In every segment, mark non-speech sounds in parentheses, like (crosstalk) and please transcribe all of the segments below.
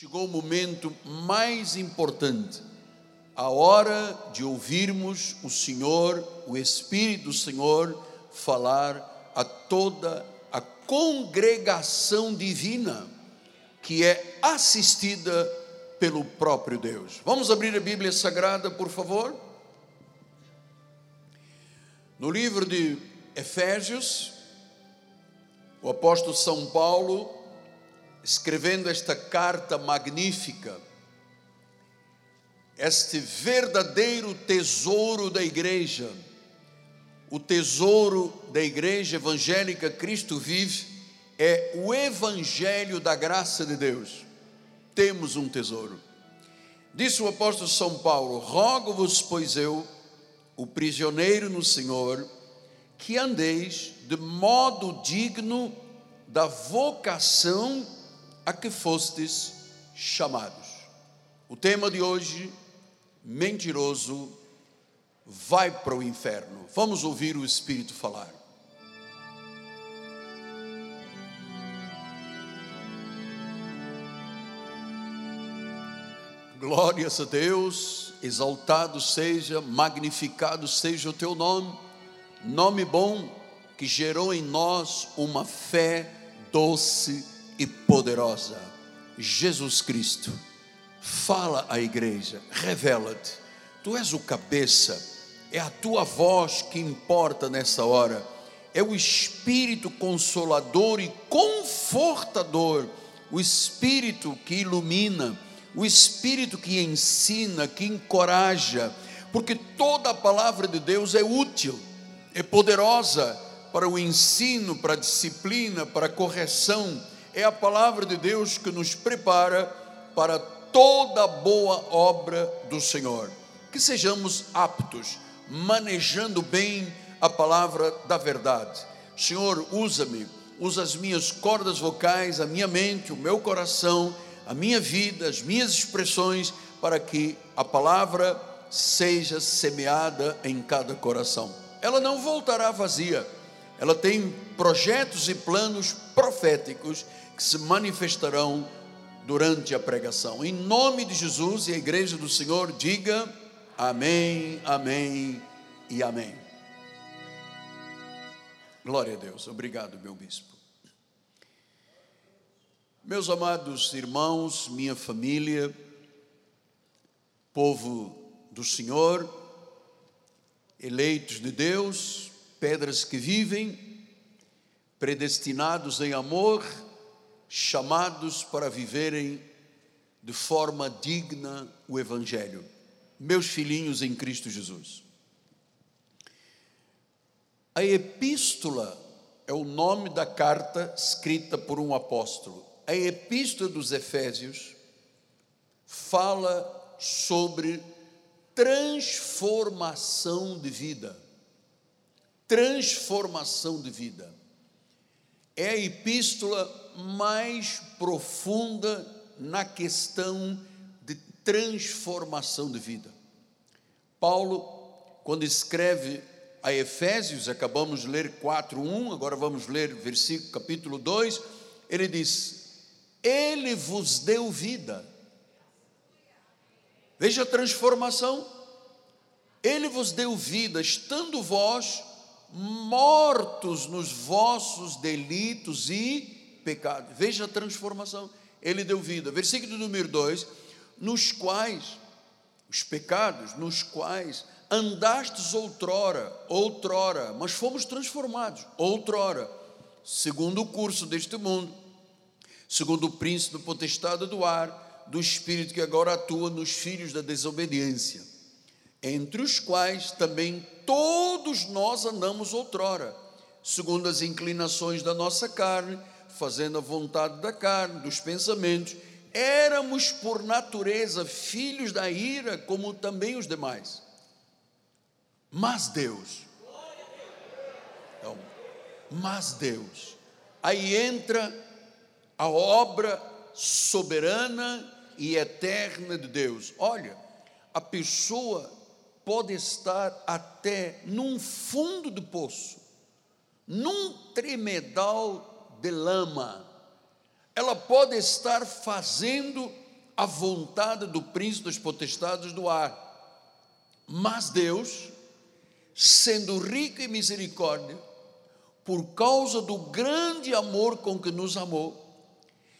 Chegou o momento mais importante, a hora de ouvirmos o Senhor, o Espírito do Senhor, falar a toda a congregação divina que é assistida pelo próprio Deus. Vamos abrir a Bíblia Sagrada, por favor? No livro de Efésios, o apóstolo São Paulo, escrevendo esta carta magnífica, este verdadeiro tesouro da igreja, o tesouro da igreja evangélica Cristo vive, é o evangelho da graça de Deus. Temos um tesouro. Disse o apóstolo São Paulo: Rogo-vos, pois eu, o prisioneiro no Senhor, que andeis de modo digno da vocação a que fostes chamados. O tema de hoje, mentiroso, vai para o inferno. Vamos ouvir o Espírito falar. Glórias a Deus, exaltado seja, magnificado seja o teu nome, nome bom que gerou em nós uma fé doce e poderosa. Jesus Cristo, fala à igreja, revela-te. Tu és o cabeça, é a tua voz que importa nessa hora, é o Espírito consolador e confortador, o Espírito que ilumina o Espírito que ensina, que encoraja, porque toda a palavra de Deus é útil, é poderosa para o ensino, para a disciplina, para a correção. É a palavra de Deus que nos prepara para toda boa obra do Senhor. Que sejamos aptos, manejando bem a palavra da verdade. Senhor, usa-me, usa as minhas cordas vocais, a minha mente, o meu coração a minha vida, as minhas expressões, para que a palavra seja semeada em cada coração. Ela não voltará vazia, ela tem projetos e planos proféticos que se manifestarão durante a pregação. Em nome de Jesus e a igreja do Senhor, diga amém, amém e amém. Glória a Deus. Obrigado, meu bispo. Meus amados irmãos, minha família, povo do Senhor, eleitos de Deus, pedras que vivem, predestinados em amor, chamados para viverem de forma digna o Evangelho. Meus filhinhos em Cristo Jesus. A epístola é o nome da carta escrita por um apóstolo a Epístola dos Efésios fala sobre transformação de vida. Transformação de vida. É a epístola mais profunda na questão de transformação de vida. Paulo, quando escreve a Efésios, acabamos de ler 4:1, agora vamos ler versículo capítulo 2, ele diz: ele vos deu vida. Veja a transformação. Ele vos deu vida, estando vós mortos nos vossos delitos e Veja a transformação. Ele deu vida. Versículo número 2: nos quais, os pecados, nos quais andastes outrora, outrora, mas fomos transformados, outrora, segundo o curso deste mundo segundo o príncipe do potestado do ar, do espírito que agora atua nos filhos da desobediência, entre os quais também todos nós andamos outrora, segundo as inclinações da nossa carne, fazendo a vontade da carne, dos pensamentos, éramos por natureza filhos da ira, como também os demais. Mas Deus, então, mas Deus, aí entra a obra soberana e eterna de Deus. Olha, a pessoa pode estar até num fundo do poço, num tremedal de lama, ela pode estar fazendo à vontade do príncipe das potestades do ar. Mas Deus, sendo rico em misericórdia, por causa do grande amor com que nos amou,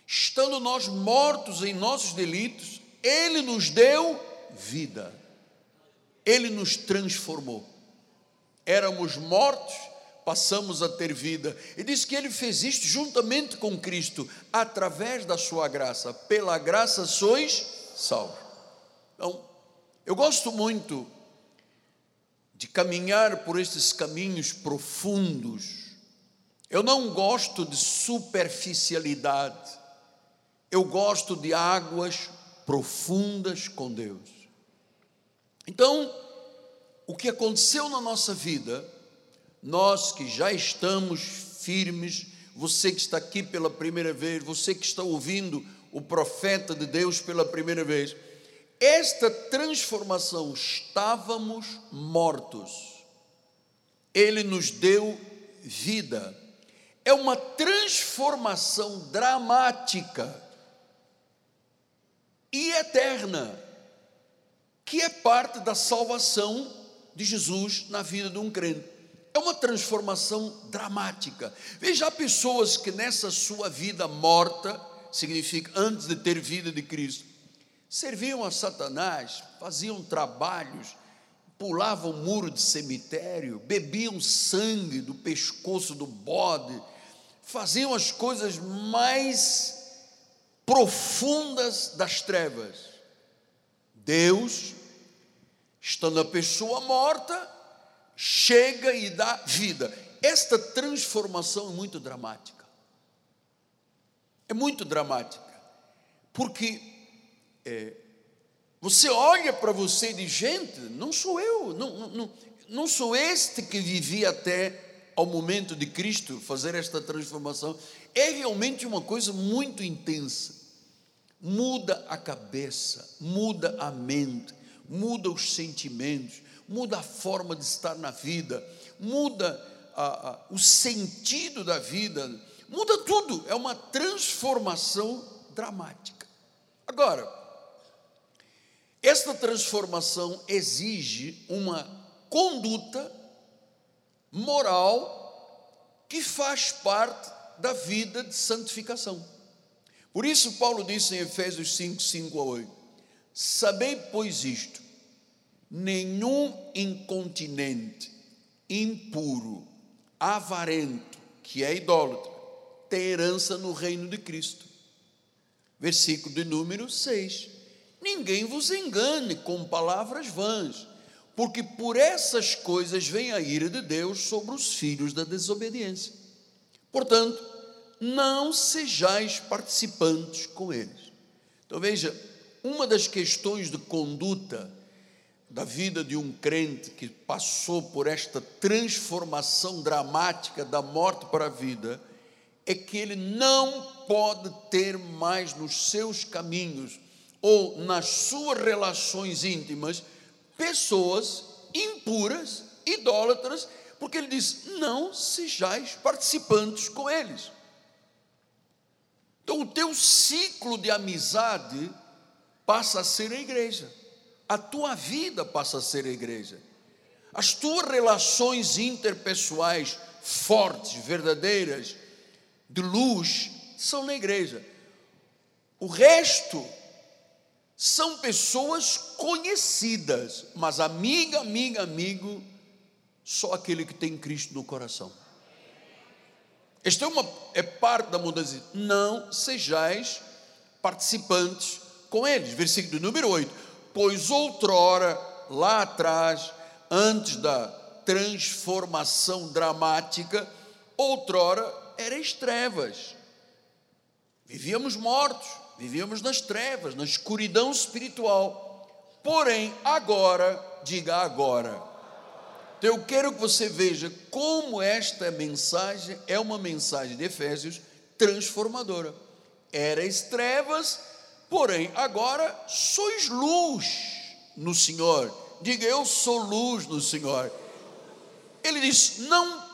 estando nós mortos em nossos delitos, Ele nos deu vida, Ele nos transformou. Éramos mortos, passamos a ter vida. E diz que Ele fez isto juntamente com Cristo, através da Sua graça. Pela graça sois salvos. Então, eu gosto muito de caminhar por estes caminhos profundos. Eu não gosto de superficialidade. Eu gosto de águas profundas com Deus. Então, o que aconteceu na nossa vida, nós que já estamos firmes, você que está aqui pela primeira vez, você que está ouvindo o profeta de Deus pela primeira vez, esta transformação, estávamos mortos, Ele nos deu vida, é uma transformação dramática e eterna, que é parte da salvação de Jesus na vida de um crente. É uma transformação dramática. Veja, pessoas que nessa sua vida morta, significa antes de ter vida de Cristo, serviam a Satanás, faziam trabalhos, pulavam muro de cemitério, bebiam sangue do pescoço do bode, faziam as coisas mais profundas das trevas. Deus, estando a pessoa morta, chega e dá vida. Esta transformação é muito dramática. É muito dramática. Porque é, você olha para você e diz: gente, não sou eu, não, não, não sou este que vivi até ao momento de Cristo fazer esta transformação. É realmente uma coisa muito intensa muda a cabeça, muda a mente, muda os sentimentos, muda a forma de estar na vida, muda a, a, o sentido da vida, muda tudo, é uma transformação dramática. Agora, esta transformação exige uma conduta moral que faz parte da vida de santificação. Por isso, Paulo disse em Efésios 5, 5 a 8: Sabei, pois, isto: nenhum incontinente, impuro, avarento, que é idólatra, tem herança no reino de Cristo. Versículo de número 6. Ninguém vos engane com palavras vãs, porque por essas coisas vem a ira de Deus sobre os filhos da desobediência. Portanto, não sejais participantes com eles. Então veja, uma das questões de conduta da vida de um crente que passou por esta transformação dramática da morte para a vida é que ele não pode ter mais nos seus caminhos ou nas suas relações íntimas pessoas impuras, idólatras, porque ele diz: não sejais participantes com eles. Então, o teu ciclo de amizade passa a ser a igreja, a tua vida passa a ser a igreja, as tuas relações interpessoais fortes, verdadeiras, de luz, são na igreja. O resto são pessoas conhecidas, mas amiga, amiga, amigo, só aquele que tem Cristo no coração. Esta é, uma, é parte da mudança. Não sejais participantes com eles. Versículo número 8. Pois outrora, lá atrás, antes da transformação dramática, outrora erais trevas. Vivíamos mortos, vivíamos nas trevas, na escuridão espiritual. Porém, agora, diga agora, então eu quero que você veja como esta mensagem é uma mensagem de Efésios transformadora. Erais trevas, porém agora sois luz no Senhor. Diga, eu sou luz no Senhor. Ele diz: não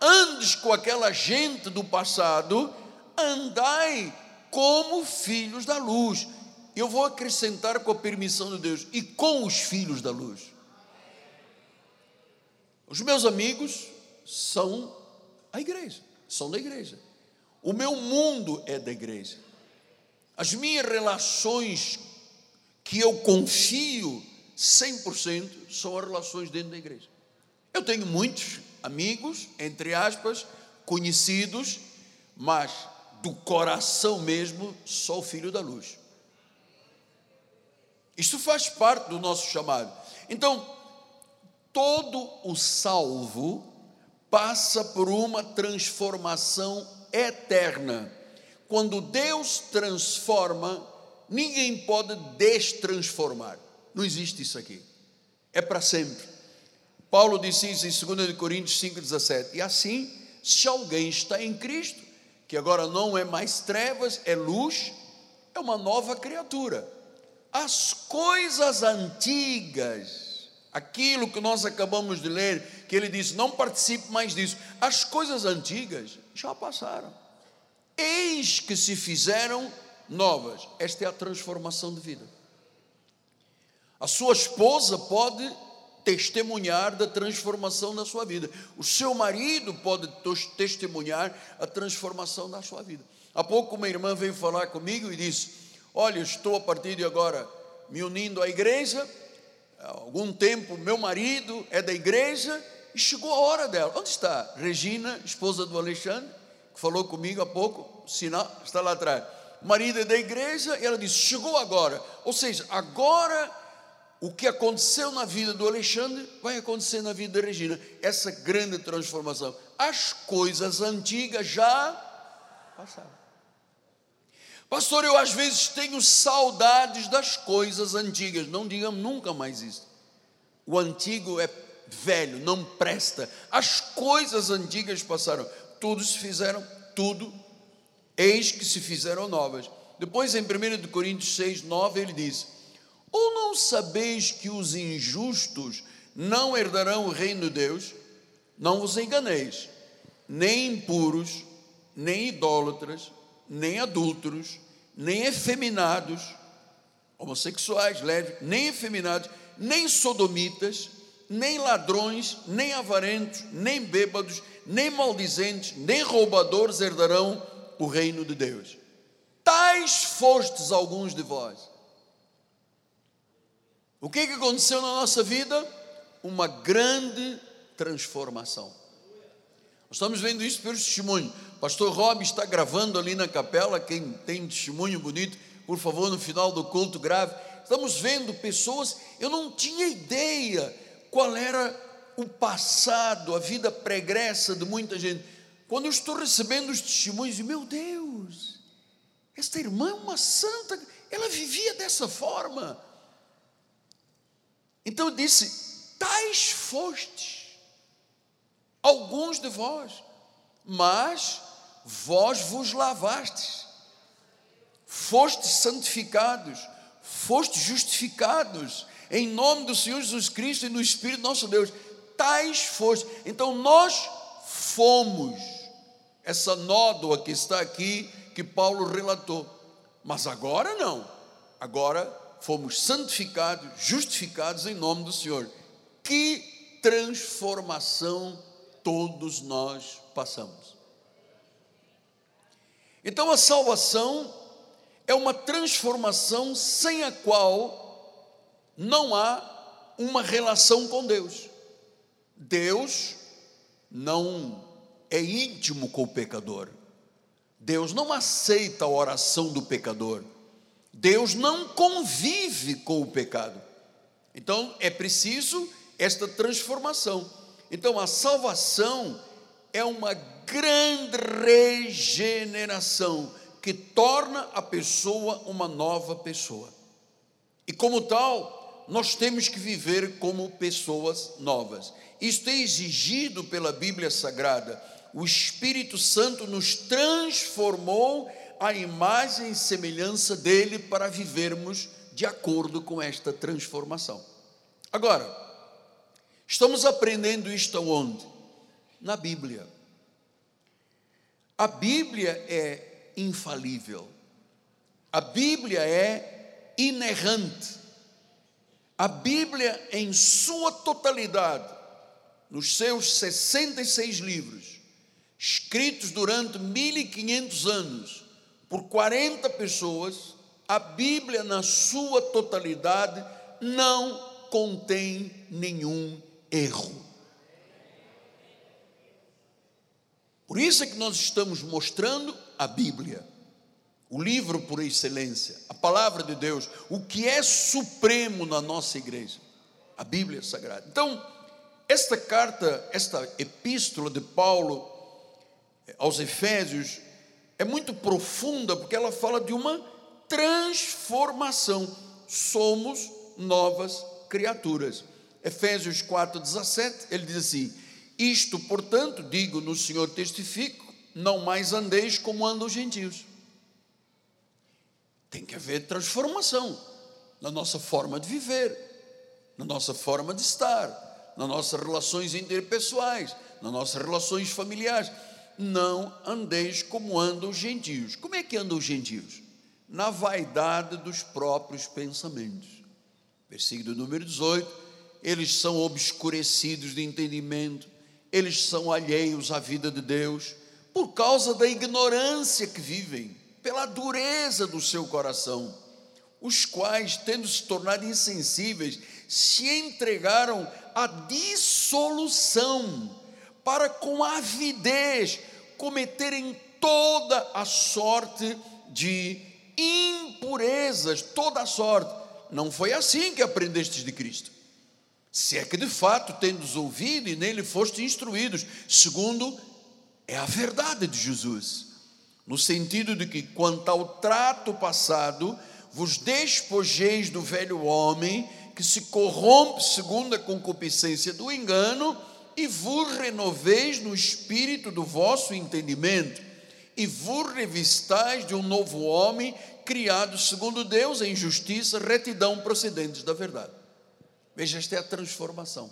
andes com aquela gente do passado, andai como filhos da luz. Eu vou acrescentar com a permissão de Deus e com os filhos da luz. Os meus amigos são a igreja, são da igreja. O meu mundo é da igreja. As minhas relações que eu confio 100% são as relações dentro da igreja. Eu tenho muitos amigos, entre aspas, conhecidos, mas do coração mesmo, sou filho da luz. Isso faz parte do nosso chamado. Então, todo o salvo passa por uma transformação eterna. Quando Deus transforma, ninguém pode destransformar. Não existe isso aqui. É para sempre. Paulo disse isso em 2 Coríntios 5,17. E assim, se alguém está em Cristo, que agora não é mais trevas, é luz, é uma nova criatura. As coisas antigas, aquilo que nós acabamos de ler, que ele diz: não participe mais disso. As coisas antigas já passaram. Eis que se fizeram novas. Esta é a transformação de vida. A sua esposa pode testemunhar da transformação da sua vida. O seu marido pode testemunhar a transformação da sua vida. Há pouco uma irmã veio falar comigo e disse: Olha, estou a partir de agora me unindo à igreja. Há algum tempo, meu marido é da igreja e chegou a hora dela. Onde está? Regina, esposa do Alexandre, que falou comigo há pouco, sinal, está lá atrás. O marido é da igreja e ela disse: Chegou agora. Ou seja, agora o que aconteceu na vida do Alexandre vai acontecer na vida da Regina. Essa grande transformação. As coisas antigas já passaram. Pastor, eu às vezes tenho saudades das coisas antigas. Não digamos nunca mais isso. O antigo é velho, não presta. As coisas antigas passaram. Tudo se fizeram, tudo, eis que se fizeram novas. Depois, em 1 Coríntios 6, 9, ele diz: ou não sabeis que os injustos não herdarão o reino de Deus? Não vos enganeis, nem impuros, nem idólatras, nem adúlteros, nem efeminados, homossexuais, leves, nem efeminados, nem sodomitas, nem ladrões, nem avarentos, nem bêbados, nem maldizentes, nem roubadores herdarão o reino de Deus. Tais fostes alguns de vós o que, que aconteceu na nossa vida? Uma grande transformação. Nós estamos vendo isso pelo testemunho. Pastor Rob está gravando ali na capela. Quem tem testemunho bonito, por favor, no final do culto, grave. Estamos vendo pessoas, eu não tinha ideia qual era o passado, a vida pregressa de muita gente. Quando eu estou recebendo os testemunhos, meu Deus, esta irmã é uma santa, ela vivia dessa forma. Então disse: Tais fostes, alguns de vós, mas vós vos lavastes, fostes santificados, fostes justificados, em nome do Senhor Jesus Cristo e no Espírito nosso Deus. Tais fostes. Então nós fomos essa nódoa que está aqui, que Paulo relatou. Mas agora não. Agora fomos santificados, justificados em nome do Senhor. Que transformação todos nós passamos. Então a salvação é uma transformação sem a qual não há uma relação com Deus. Deus não é íntimo com o pecador. Deus não aceita a oração do pecador. Deus não convive com o pecado. Então é preciso esta transformação. Então a salvação é uma grande regeneração que torna a pessoa uma nova pessoa. E como tal, nós temos que viver como pessoas novas. Isto é exigido pela Bíblia Sagrada. O Espírito Santo nos transformou a imagem e semelhança dele para vivermos de acordo com esta transformação. Agora, estamos aprendendo isto onde? Na Bíblia. A Bíblia é infalível. A Bíblia é inerrante. A Bíblia, em sua totalidade, nos seus 66 livros, escritos durante 1500 anos por 40 pessoas, a Bíblia, na sua totalidade, não contém nenhum erro. Por isso é que nós estamos mostrando a Bíblia, o livro por excelência, a palavra de Deus, o que é supremo na nossa igreja, a Bíblia Sagrada. Então, esta carta, esta epístola de Paulo aos Efésios é muito profunda porque ela fala de uma transformação. Somos novas criaturas. Efésios 4:17, ele diz assim: isto, portanto, digo no Senhor testifico, não mais andeis como andam os gentios. Tem que haver transformação na nossa forma de viver, na nossa forma de estar, nas nossas relações interpessoais, nas nossas relações familiares. Não andeis como andam os gentios. Como é que andam os gentios? Na vaidade dos próprios pensamentos. Versículo número 18: eles são obscurecidos de entendimento, eles são alheios à vida de Deus, por causa da ignorância que vivem, pela dureza do seu coração, os quais, tendo se tornado insensíveis, se entregaram à dissolução, para com avidez cometerem toda a sorte de impurezas, toda a sorte. Não foi assim que aprendestes de Cristo se é que de fato tendes ouvido e nele foste instruídos, segundo é a verdade de Jesus, no sentido de que, quanto ao trato passado, vos despojeis do velho homem que se corrompe segundo a concupiscência do engano, e vos renoveis no espírito do vosso entendimento, e vos revistais de um novo homem criado segundo Deus em justiça, retidão procedentes da verdade. Veja, esta é a transformação.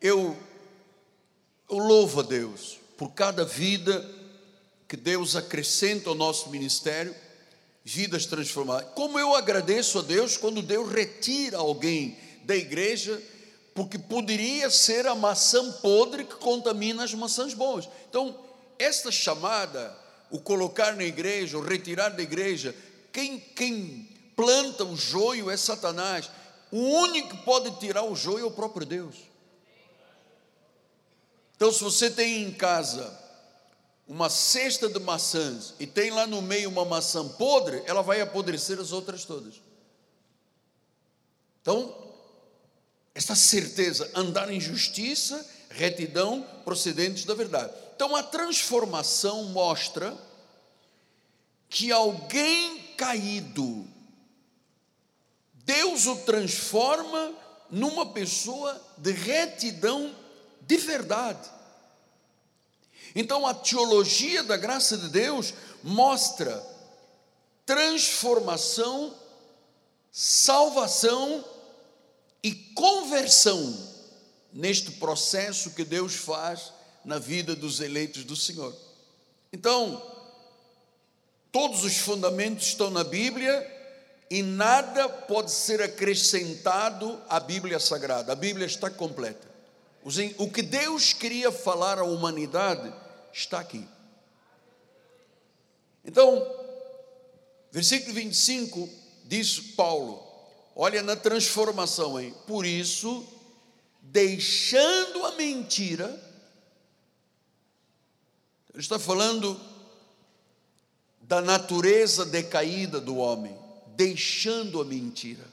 Eu, eu louvo a Deus por cada vida que Deus acrescenta ao nosso ministério, vidas transformadas. Como eu agradeço a Deus quando Deus retira alguém da igreja, porque poderia ser a maçã podre que contamina as maçãs boas. Então, esta chamada, o colocar na igreja, o retirar da igreja, quem, quem planta o joio é Satanás. O único que pode tirar o joio é o próprio Deus. Então, se você tem em casa uma cesta de maçãs e tem lá no meio uma maçã podre, ela vai apodrecer as outras todas. Então, esta certeza, andar em justiça, retidão, procedentes da verdade. Então, a transformação mostra que alguém caído Deus o transforma numa pessoa de retidão de verdade. Então a teologia da graça de Deus mostra transformação, salvação e conversão neste processo que Deus faz na vida dos eleitos do Senhor. Então, todos os fundamentos estão na Bíblia e nada pode ser acrescentado à Bíblia Sagrada. A Bíblia está completa. O que Deus queria falar à humanidade está aqui. Então, versículo 25 diz Paulo: olha na transformação aí. Por isso, deixando a mentira, ele está falando da natureza decaída do homem deixando a mentira.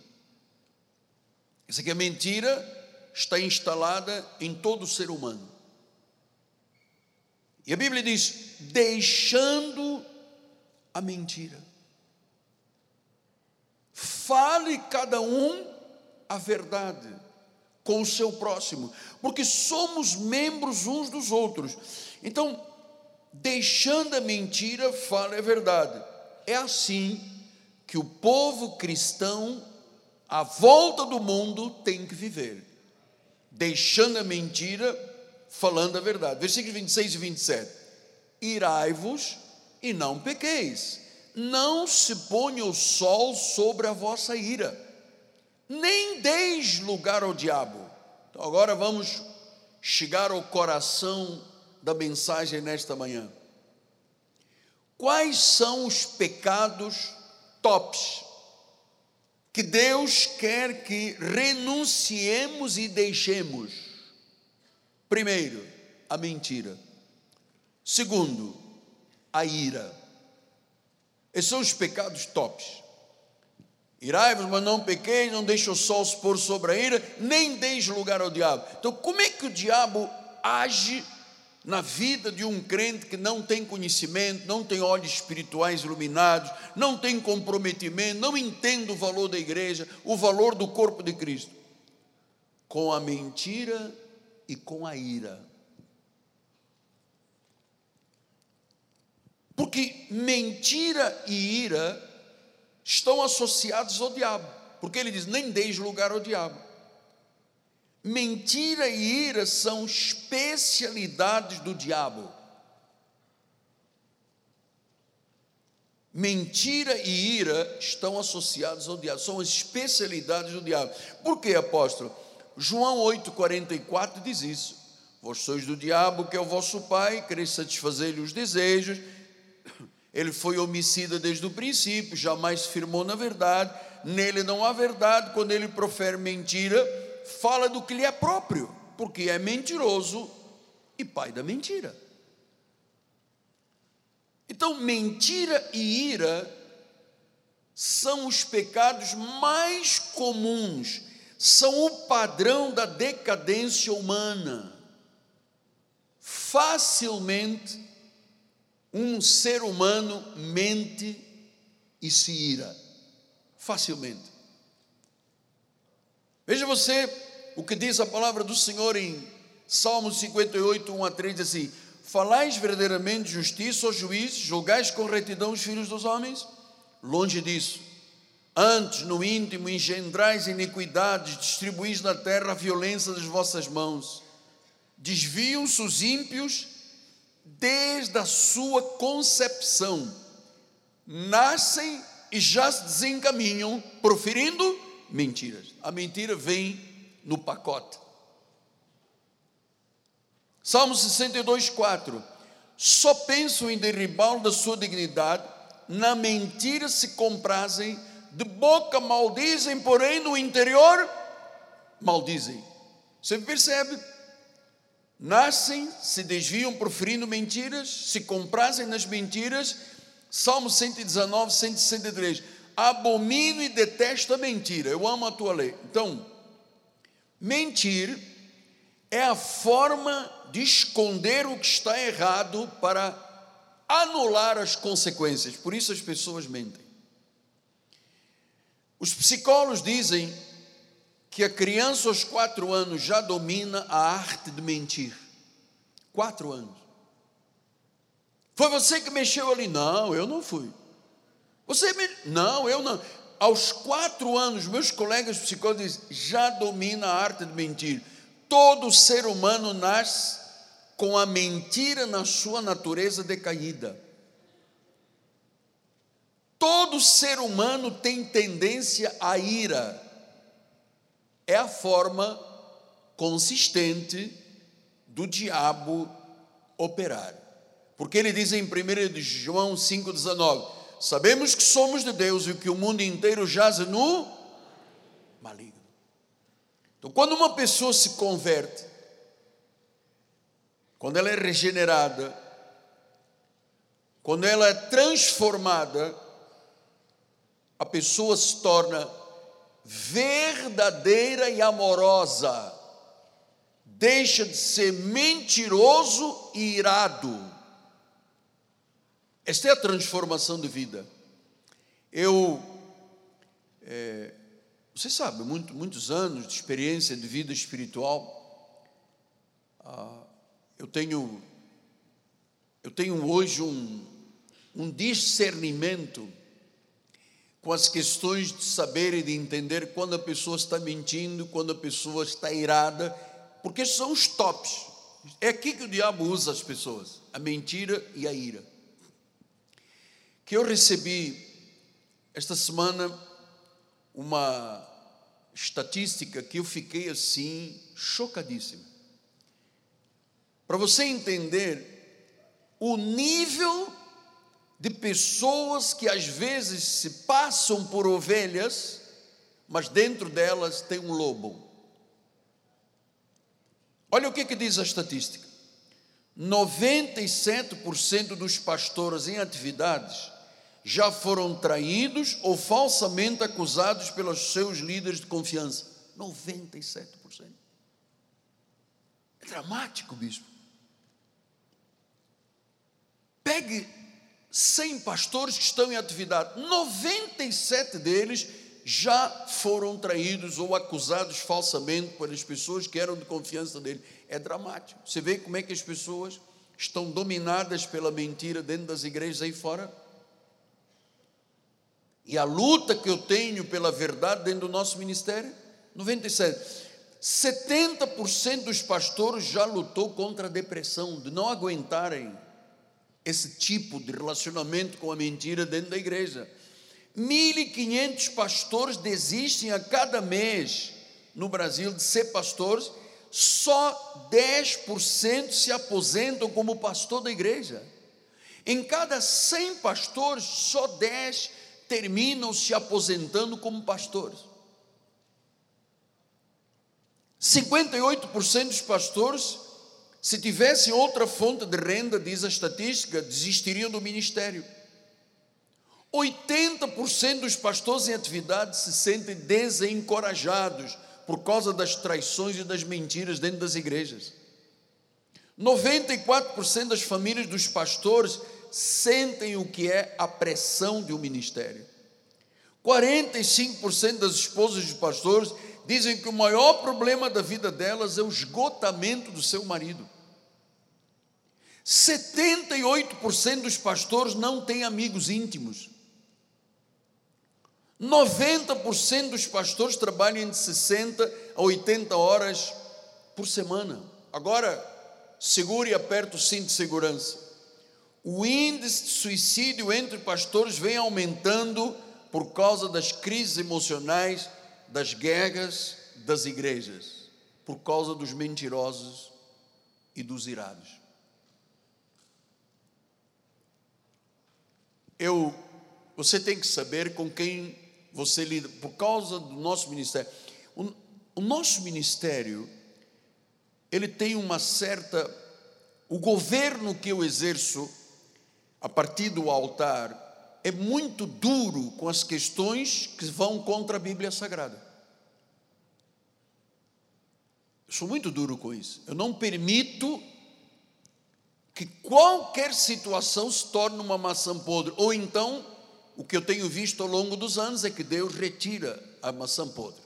Isso aqui é mentira, está instalada em todo ser humano. E a Bíblia diz: deixando a mentira. Fale cada um a verdade com o seu próximo, porque somos membros uns dos outros. Então, deixando a mentira, fale a verdade. É assim que o povo cristão, à volta do mundo, tem que viver, deixando a mentira, falando a verdade. Versículos 26 e 27. Irai-vos e não pequeis, Não se ponha o sol sobre a vossa ira, nem deis lugar ao diabo. Então agora vamos chegar ao coração da mensagem nesta manhã. Quais são os pecados tops que Deus quer que renunciemos e deixemos? Primeiro, a mentira. Segundo, a ira. Esses são os pecados tops. Irai-vos, mas não pequeis, não deixe o sol se pôr sobre a ira, nem deixe lugar ao diabo. Então, como é que o diabo age na vida de um crente que não tem conhecimento, não tem olhos espirituais iluminados, não tem comprometimento, não entende o valor da igreja, o valor do corpo de Cristo? Com a mentira e com a ira. Porque mentira e ira estão associados ao diabo. Porque ele diz: nem deis lugar ao diabo. Mentira e ira são especialidades do diabo. Mentira e ira estão associados ao diabo, são especialidades do diabo. Por que, apóstolo? João 8,44 diz isso. Vós sois do diabo, que é o vosso pai, quereis satisfazer-lhe os desejos, ele foi homicida desde o princípio, jamais firmou na verdade, nele não há verdade. Quando ele profere mentira, fala do que lhe é próprio, porque é mentiroso e pai da mentira. Então, mentira e ira são os pecados mais comuns, são o padrão da decadência humana. Facilmente um ser humano mente e se ira facilmente. Veja você o que diz a palavra do Senhor em Salmo 58, 1 a 3, diz assim: Falais verdadeiramente justiça aos juízes, julgais com retidão os filhos dos homens? Longe disso. Antes, no íntimo, engendrais iniquidades, distribuís na terra a violência das vossas mãos. Desviam-se os ímpios desde a sua concepção, nascem e já se desencaminham proferindo mentiras. A mentira vem no pacote. Salmo 62, 4. Só pensam em derribá-lo da sua dignidade, na mentira se comprazem, de boca maldizem, porém no interior maldizem. Você percebe? nascem, se desviam proferindo mentiras, se comprazem nas mentiras. Salmo 119, 163. Abomino e detesto a mentira. Eu amo a tua lei. Então, mentir é a forma de esconder o que está errado para anular as consequências. Por isso as pessoas mentem. Os psicólogos dizem que a criança aos quatro anos já domina a arte de mentir. Quatro anos. Foi você que mexeu ali? Não, eu não fui. Você me... Não, eu não. Aos quatro anos, meus colegas psicólogos dizem, já domina a arte de mentir. Todo ser humano nasce com a mentira na sua natureza decaída. Todo ser humano tem tendência à ira é a forma consistente do diabo operar. Porque ele diz em 1 João 5,19: Sabemos que somos de Deus e que o mundo inteiro jaz no maligno. Então, quando uma pessoa se converte, quando ela é regenerada, quando ela é transformada, a pessoa se torna verdadeira e amorosa, deixa de ser mentiroso e irado. Esta é a transformação de vida. Eu, é, você sabe, muito, muitos anos de experiência de vida espiritual, ah, eu tenho, eu tenho hoje um, um discernimento com as questões de saber e de entender quando a pessoa está mentindo, quando a pessoa está irada, porque são os tops. É aqui que o diabo usa as pessoas, a mentira e a ira. Que eu recebi esta semana uma estatística que eu fiquei assim chocadíssimo. Para você entender o nível de pessoas que às vezes se passam por ovelhas, mas dentro delas tem um lobo. Olha o que, que diz a estatística: 97% dos pastores em atividades já foram traídos ou falsamente acusados pelos seus líderes de confiança. 97%. É dramático, bispo. Pegue 100 pastores que estão em atividade, 97 deles já foram traídos ou acusados falsamente pelas pessoas que eram de confiança dele. É dramático. Você vê como é que as pessoas estão dominadas pela mentira dentro das igrejas aí fora? E a luta que eu tenho pela verdade dentro do nosso ministério? 97. 70% dos pastores já lutou contra a depressão, de não aguentarem esse tipo de relacionamento com a mentira dentro da igreja. 1.500 pastores desistem a cada mês no Brasil de ser pastores, só 10% se aposentam como pastor da igreja. Em cada 100 pastores, só 10 terminam se aposentando como pastores. 58% dos pastores, se tivessem outra fonte de renda, diz a estatística, desistiriam do ministério. 80% dos pastores em atividade se sentem desencorajados por causa das traições e das mentiras dentro das igrejas. 94% das famílias dos pastores sentem o que é a pressão de um ministério. 45% das esposas de pastores dizem que o maior problema da vida delas é o esgotamento do seu marido. 78% dos pastores não têm amigos íntimos. 90% dos pastores trabalham de 60 a 80 horas por semana. Agora, segure e aperte o cinto de segurança o índice de suicídio entre pastores vem aumentando por causa das crises emocionais, das guerras das igrejas, por causa dos mentirosos e dos irados. Eu, você tem que saber com quem você lida, por causa do nosso ministério. O, o nosso ministério, ele tem uma certa, o governo que eu exerço, a partir do altar é muito duro com as questões que vão contra a Bíblia Sagrada. Eu sou muito duro com isso. Eu não permito que qualquer situação se torne uma maçã podre. Ou então, o que eu tenho visto ao longo dos anos é que Deus retira a maçã podre.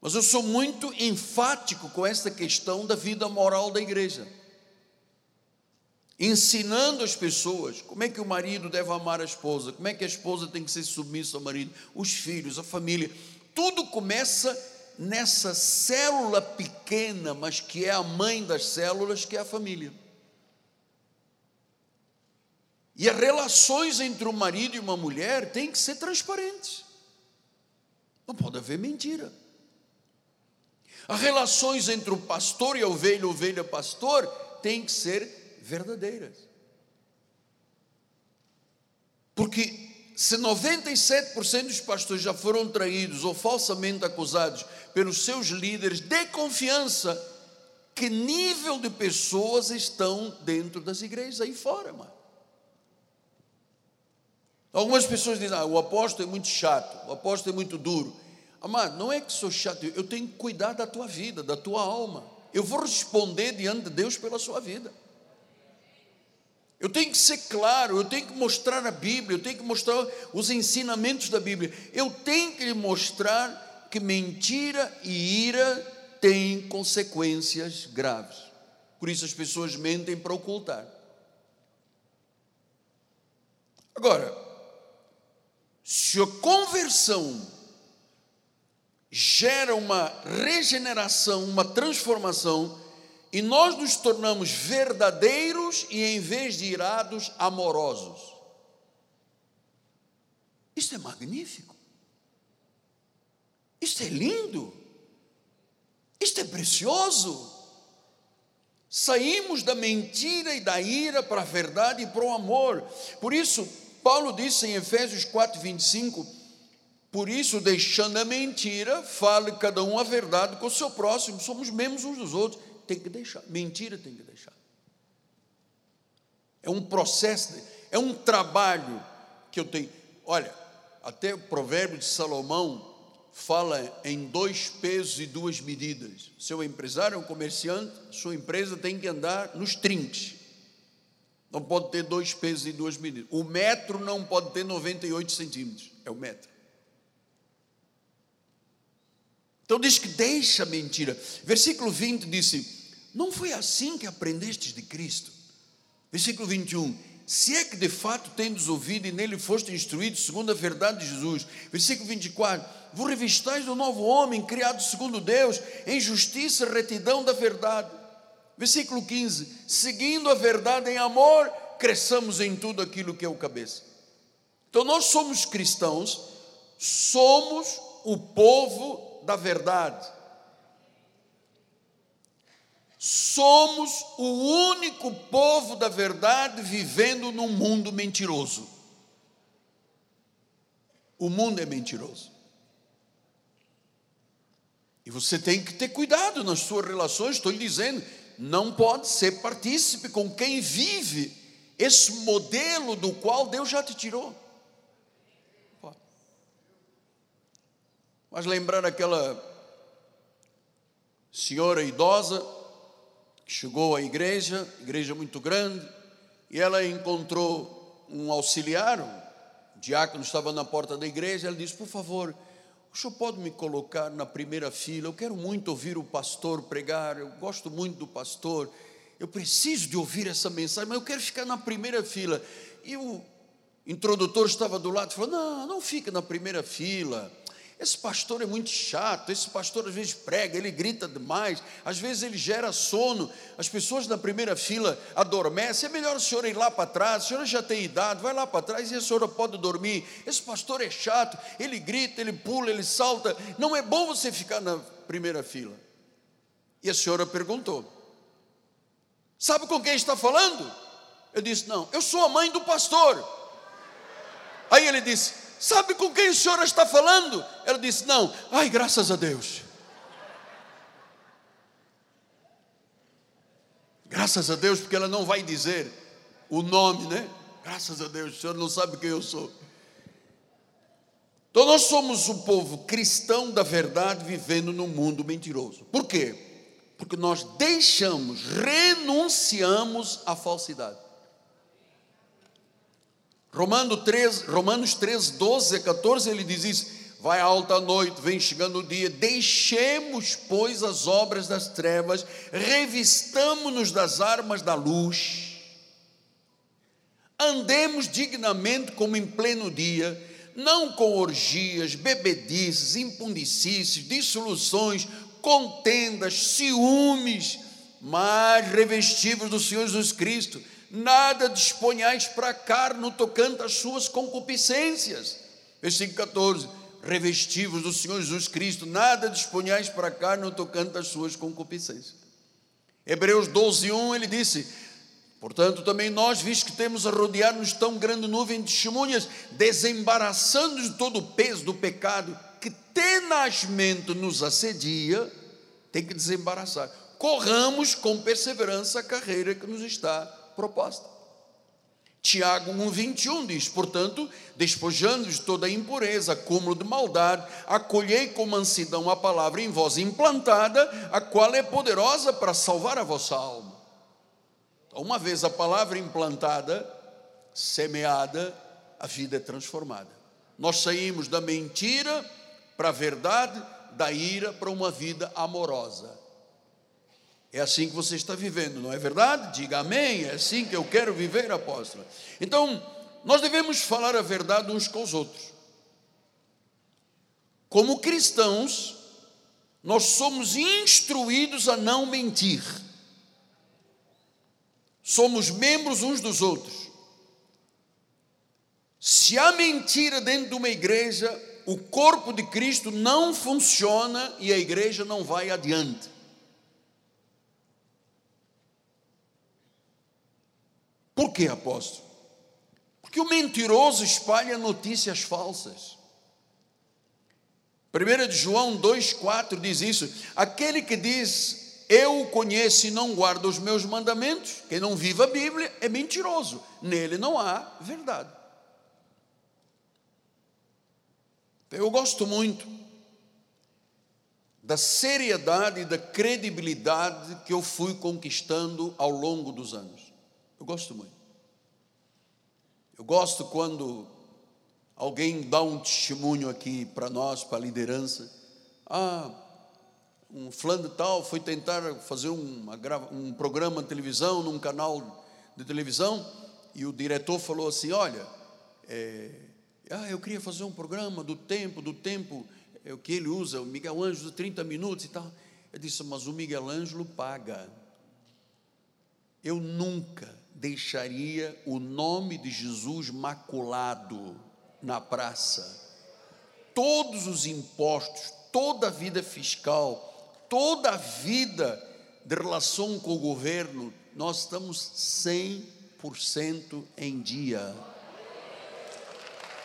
Mas eu sou muito enfático com esta questão da vida moral da igreja ensinando as pessoas como é que o marido deve amar a esposa, como é que a esposa tem que ser submissa ao marido, os filhos, a família. Tudo começa nessa célula pequena, mas que é a mãe das células, que é a família. E as relações entre um marido e uma mulher têm que ser transparentes. Não pode haver mentira. As relações entre o pastor e a ovelha, ovelha pastor, têm que ser verdadeiras. Porque se 97% dos pastores já foram traídos ou falsamente acusados pelos seus líderes de confiança, que nível de pessoas estão dentro das igrejas aí fora, mano? Algumas pessoas dizem, ah, o apóstolo é muito chato, o apóstolo é muito duro. Amado, não é que sou chato, eu tenho que cuidar da tua vida, da tua alma. Eu vou responder diante de Deus pela sua vida. Eu tenho que ser claro, eu tenho que mostrar a Bíblia, eu tenho que mostrar os ensinamentos da Bíblia. Eu tenho que lhe mostrar que mentira e ira têm consequências graves. Por isso as pessoas mentem para ocultar. Agora, se a conversão gera uma regeneração, uma transformação, e nós nos tornamos verdadeiros e, em vez de irados, amorosos. Isso é magnífico. Isso é lindo. Isto é precioso. Saímos da mentira e da ira para a verdade e para o amor. Por isso, Paulo disse em Efésios 4, 25: Por isso, deixando a mentira, fale cada um a verdade com o seu próximo, somos membros uns dos outros. Tem que deixar, mentira tem que deixar. É um processo, é um trabalho que eu tenho. Olha, até o provérbio de Salomão fala em dois pesos e duas medidas. Seu empresário é um comerciante, sua empresa tem que andar nos trinques. Não pode ter dois pesos e duas medidas. O metro não pode ter 98 centímetros. É o metro. Então diz que deixa a mentira. Versículo 20 disse: Não foi assim que aprendestes de Cristo. Versículo 21 se é que de fato tendes ouvido e nele foste instruído segundo a verdade de Jesus. Versículo 24: Vos revistais do novo homem, criado segundo Deus, em justiça retidão da verdade. Versículo 15: Seguindo a verdade em amor, cresçamos em tudo aquilo que é o cabeça. Então nós somos cristãos, somos o povo da verdade. Somos o único povo da verdade vivendo num mundo mentiroso. O mundo é mentiroso. E você tem que ter cuidado nas suas relações, estou lhe dizendo, não pode ser partícipe com quem vive esse modelo do qual Deus já te tirou. Mas lembrar aquela senhora idosa chegou à igreja, igreja muito grande, e ela encontrou um auxiliar, um diácono estava na porta da igreja, ela disse: Por favor, o senhor pode me colocar na primeira fila? Eu quero muito ouvir o pastor pregar, eu gosto muito do pastor, eu preciso de ouvir essa mensagem, mas eu quero ficar na primeira fila. E o introdutor estava do lado e falou: Não, não fica na primeira fila. Esse pastor é muito chato, esse pastor às vezes prega, ele grita demais, às vezes ele gera sono, as pessoas na primeira fila adormecem, é melhor a senhora ir lá para trás, a senhora já tem idade, vai lá para trás e a senhora pode dormir. Esse pastor é chato, ele grita, ele pula, ele salta, não é bom você ficar na primeira fila. E a senhora perguntou: Sabe com quem está falando? Eu disse: Não, eu sou a mãe do pastor. Aí ele disse: Sabe com quem a senhora está falando? Ela disse: Não. Ai, graças a Deus. Graças a Deus, porque ela não vai dizer o nome, né? Graças a Deus, o senhor não sabe quem eu sou. Então nós somos o povo cristão da verdade vivendo num mundo mentiroso. Por quê? Porque nós deixamos, renunciamos à falsidade. Romano 3, Romanos 3, 12 a 14, ele diz isso: vai alta noite, vem chegando o dia, deixemos, pois, as obras das trevas, revistamo-nos das armas da luz, andemos dignamente como em pleno dia, não com orgias, bebedices, impundicícios, dissoluções, contendas, ciúmes, mas revestivos do Senhor Jesus Cristo nada disponhais para a carne no tocante às suas concupiscências. Versículo 14: revestivos do Senhor Jesus Cristo, nada disponhais para a carne no tocante às suas concupiscências. Hebreus 12, 1, ele disse: Portanto, também nós, visto que temos a rodear-nos tão grande nuvem de testemunhas, desembaraçando-nos de todo o peso do pecado que tenazmente nos assedia, tem que desembaraçar. Corramos com perseverança a carreira que nos está proposta. Tiago 1,21 diz: Portanto, despojando de toda a impureza, acúmulo de maldade, acolhei com mansidão a palavra em vós implantada, a qual é poderosa para salvar a vossa alma. Então, uma vez a palavra implantada, semeada, a vida é transformada. Nós saímos da mentira para a verdade, da ira para uma vida amorosa. É assim que você está vivendo, não é verdade? Diga amém. É assim que eu quero viver, apóstolo. Então, nós devemos falar a verdade uns com os outros. Como cristãos, nós somos instruídos a não mentir. somos membros uns dos outros. Se há mentira dentro de uma igreja, o corpo de Cristo não funciona e a igreja não vai adiante. Por que, apóstolo? Porque o mentiroso espalha notícias falsas. 1 de João 2,4 diz isso: aquele que diz eu o conheço e não guarda os meus mandamentos, quem não vive a Bíblia é mentiroso, nele não há verdade. Eu gosto muito da seriedade e da credibilidade que eu fui conquistando ao longo dos anos. Eu gosto muito. Eu gosto quando alguém dá um testemunho aqui para nós, para a liderança. Ah, um fulano tal foi tentar fazer uma, um programa de televisão, num canal de televisão, e o diretor falou assim: Olha, é, ah, eu queria fazer um programa do tempo, do tempo, é o que ele usa, o Miguel Ângelo, 30 minutos e tal. Eu disse, mas o Miguel Ângelo paga. Eu nunca deixaria o nome de Jesus maculado na praça. Todos os impostos, toda a vida fiscal, toda a vida de relação com o governo, nós estamos 100% em dia.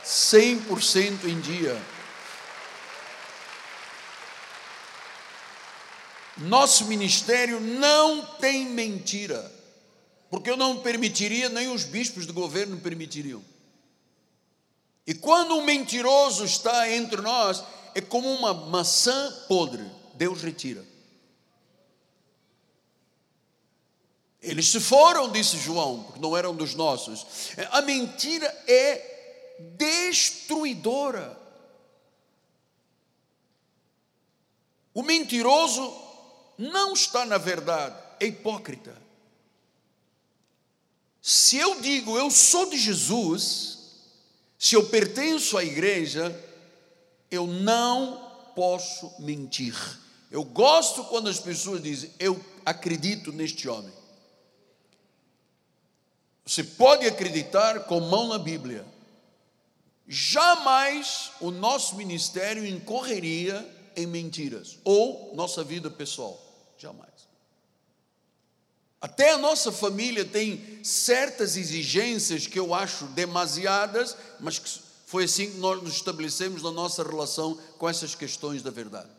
100% em dia. Nosso ministério não tem mentira, porque eu não permitiria, nem os bispos do governo permitiriam. E quando um mentiroso está entre nós, é como uma maçã podre, Deus retira. Eles se foram, disse João, porque não eram dos nossos. A mentira é destruidora. O mentiroso não está na verdade, é hipócrita. Se eu digo eu sou de Jesus, se eu pertenço à igreja, eu não posso mentir. Eu gosto quando as pessoas dizem eu acredito neste homem. Você pode acreditar com mão na Bíblia jamais o nosso ministério incorreria em mentiras ou nossa vida pessoal, jamais. Até a nossa família tem certas exigências que eu acho demasiadas, mas que foi assim que nós nos estabelecemos na nossa relação com essas questões da verdade.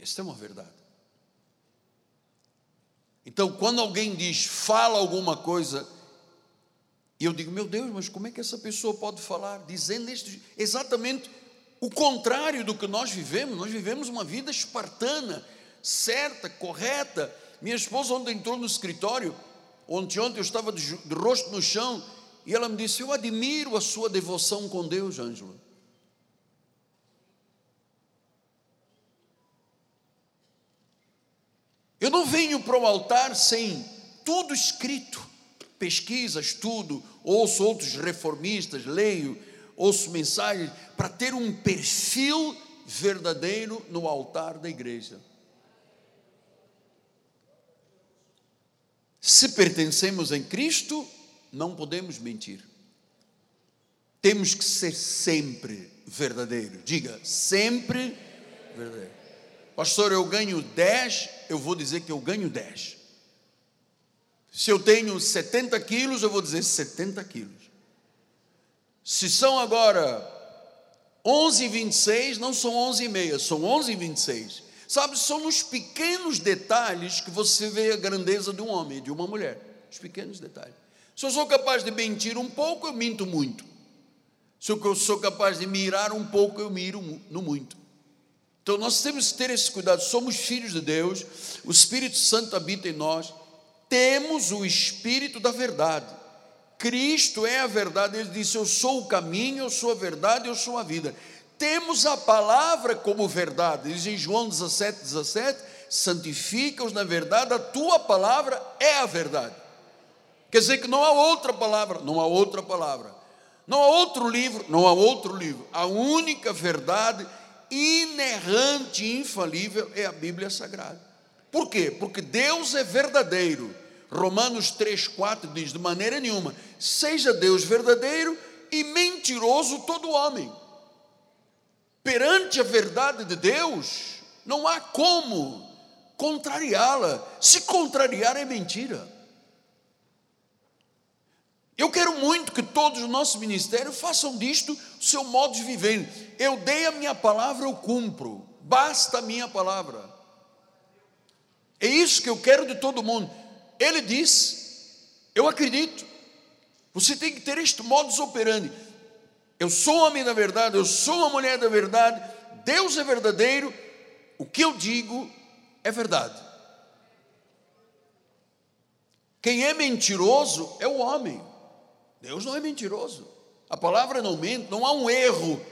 Esta é uma verdade. Então, quando alguém diz, fala alguma coisa e eu digo, meu Deus, mas como é que essa pessoa pode falar dizendo este, exatamente o contrário do que nós vivemos? Nós vivemos uma vida espartana, certa, correta. Minha esposa ontem entrou no escritório, ontem, ontem eu estava de, de rosto no chão, e ela me disse: Eu admiro a sua devoção com Deus, Ângela. Eu não venho para o altar sem tudo escrito pesquisa, estudo, ouço outros reformistas, leio, ouço mensagens, para ter um perfil verdadeiro no altar da igreja. Se pertencemos em Cristo, não podemos mentir. Temos que ser sempre verdadeiro. Diga, sempre verdadeiro. Pastor, eu ganho 10, eu vou dizer que eu ganho 10. Se eu tenho 70 quilos, eu vou dizer 70 quilos. Se são agora 11,26, não são 11,5, são 11,26. Sabe, são nos pequenos detalhes que você vê a grandeza de um homem, de uma mulher. Os pequenos detalhes. Se eu sou capaz de mentir um pouco, eu minto muito. Se eu sou capaz de mirar um pouco, eu miro no muito. Então nós temos que ter esse cuidado. Somos filhos de Deus, o Espírito Santo habita em nós temos o Espírito da verdade. Cristo é a verdade, ele disse: Eu sou o caminho, eu sou a verdade, eu sou a vida. Temos a palavra como verdade, diz em João 17, 17: santifica-os na verdade, a tua palavra é a verdade. Quer dizer que não há outra palavra, não há outra palavra, não há outro livro, não há outro livro. A única verdade inerrante, infalível é a Bíblia Sagrada. Por quê? Porque Deus é verdadeiro. Romanos 3, 4 diz: de maneira nenhuma, seja Deus verdadeiro e mentiroso todo homem. Perante a verdade de Deus, não há como contrariá-la. Se contrariar é mentira. Eu quero muito que todos os nossos ministérios façam disto o seu modo de viver. Eu dei a minha palavra, eu cumpro. Basta a minha palavra. É isso que eu quero de todo mundo. Ele diz, eu acredito. Você tem que ter este modus operandi. Eu sou homem da verdade, eu sou uma mulher da verdade. Deus é verdadeiro. O que eu digo é verdade. Quem é mentiroso é o homem. Deus não é mentiroso. A palavra não mente, não há um erro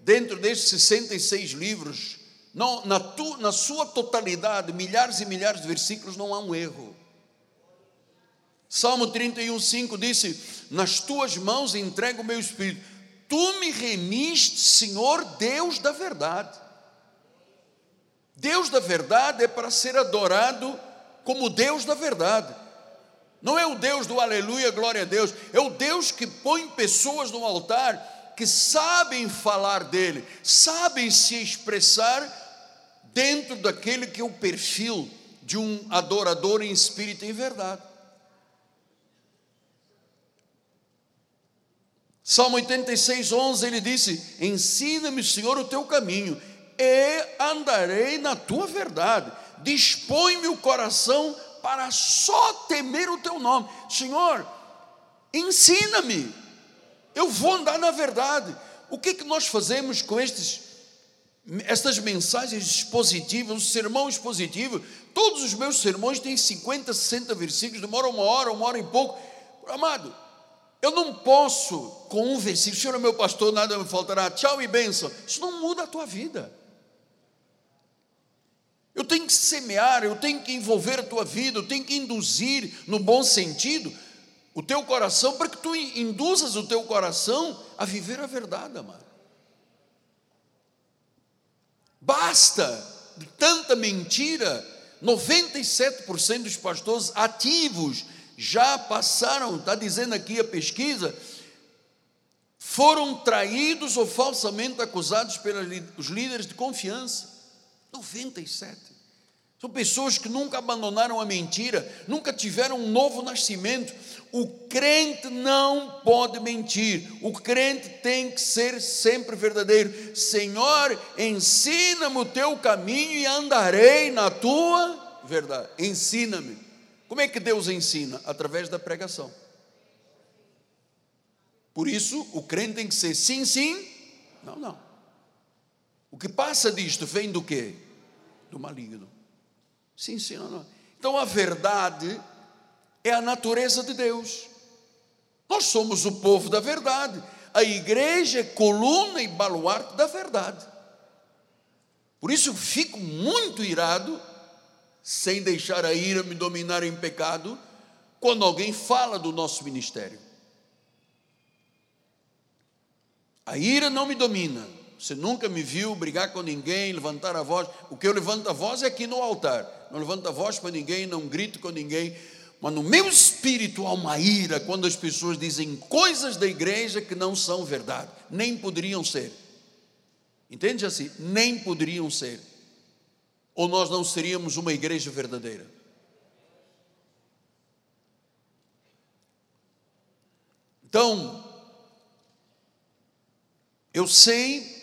dentro destes 66 livros. Não, na, tu, na sua totalidade, milhares e milhares de versículos, não há um erro. Salmo 31, 5 disse: Nas tuas mãos entrego o meu espírito. Tu me remiste, Senhor Deus da verdade. Deus da verdade é para ser adorado como Deus da verdade. Não é o Deus do aleluia, glória a Deus. É o Deus que põe pessoas no altar que sabem falar dele, sabem se expressar dentro daquele que é o perfil de um adorador em espírito e em verdade. Salmo 86, 11, ele disse: Ensina-me, Senhor, o teu caminho, e andarei na tua verdade. Dispõe-me o coração para só temer o teu nome. Senhor, ensina-me, eu vou andar na verdade. O que, que nós fazemos com estes, estas mensagens expositivas, o sermão expositivo? Todos os meus sermões têm 50, 60 versículos, demoram uma hora, uma hora e pouco. Amado, eu não posso, com um versículo, Senhor é meu pastor, nada me faltará, tchau e bênção. Isso não muda a tua vida. Eu tenho que semear, eu tenho que envolver a tua vida, eu tenho que induzir no bom sentido o teu coração para que tu induzas o teu coração a viver a verdade, amado. Basta de tanta mentira. 97% dos pastores ativos já passaram, está dizendo aqui a pesquisa, foram traídos ou falsamente acusados pelos líderes de confiança. 97. São pessoas que nunca abandonaram a mentira, nunca tiveram um novo nascimento. O crente não pode mentir, o crente tem que ser sempre verdadeiro. Senhor, ensina-me o teu caminho e andarei na tua verdade. Ensina-me. Como é que Deus ensina? Através da pregação. Por isso, o crente tem que ser sim, sim, não, não. O que passa disto vem do quê? Do maligno. Sim, sim, não, não. Então a verdade é a natureza de Deus. Nós somos o povo da verdade. A igreja é coluna e baluarte da verdade. Por isso fico muito irado, sem deixar a ira me dominar em pecado, quando alguém fala do nosso ministério. A ira não me domina, você nunca me viu brigar com ninguém, levantar a voz. O que eu levanto a voz é aqui no altar. Não levanto a voz para ninguém, não grito com ninguém. Mas no meu espírito há uma ira quando as pessoas dizem coisas da igreja que não são verdade, nem poderiam ser. Entende assim? Nem poderiam ser. Ou nós não seríamos uma igreja verdadeira. Então, eu sei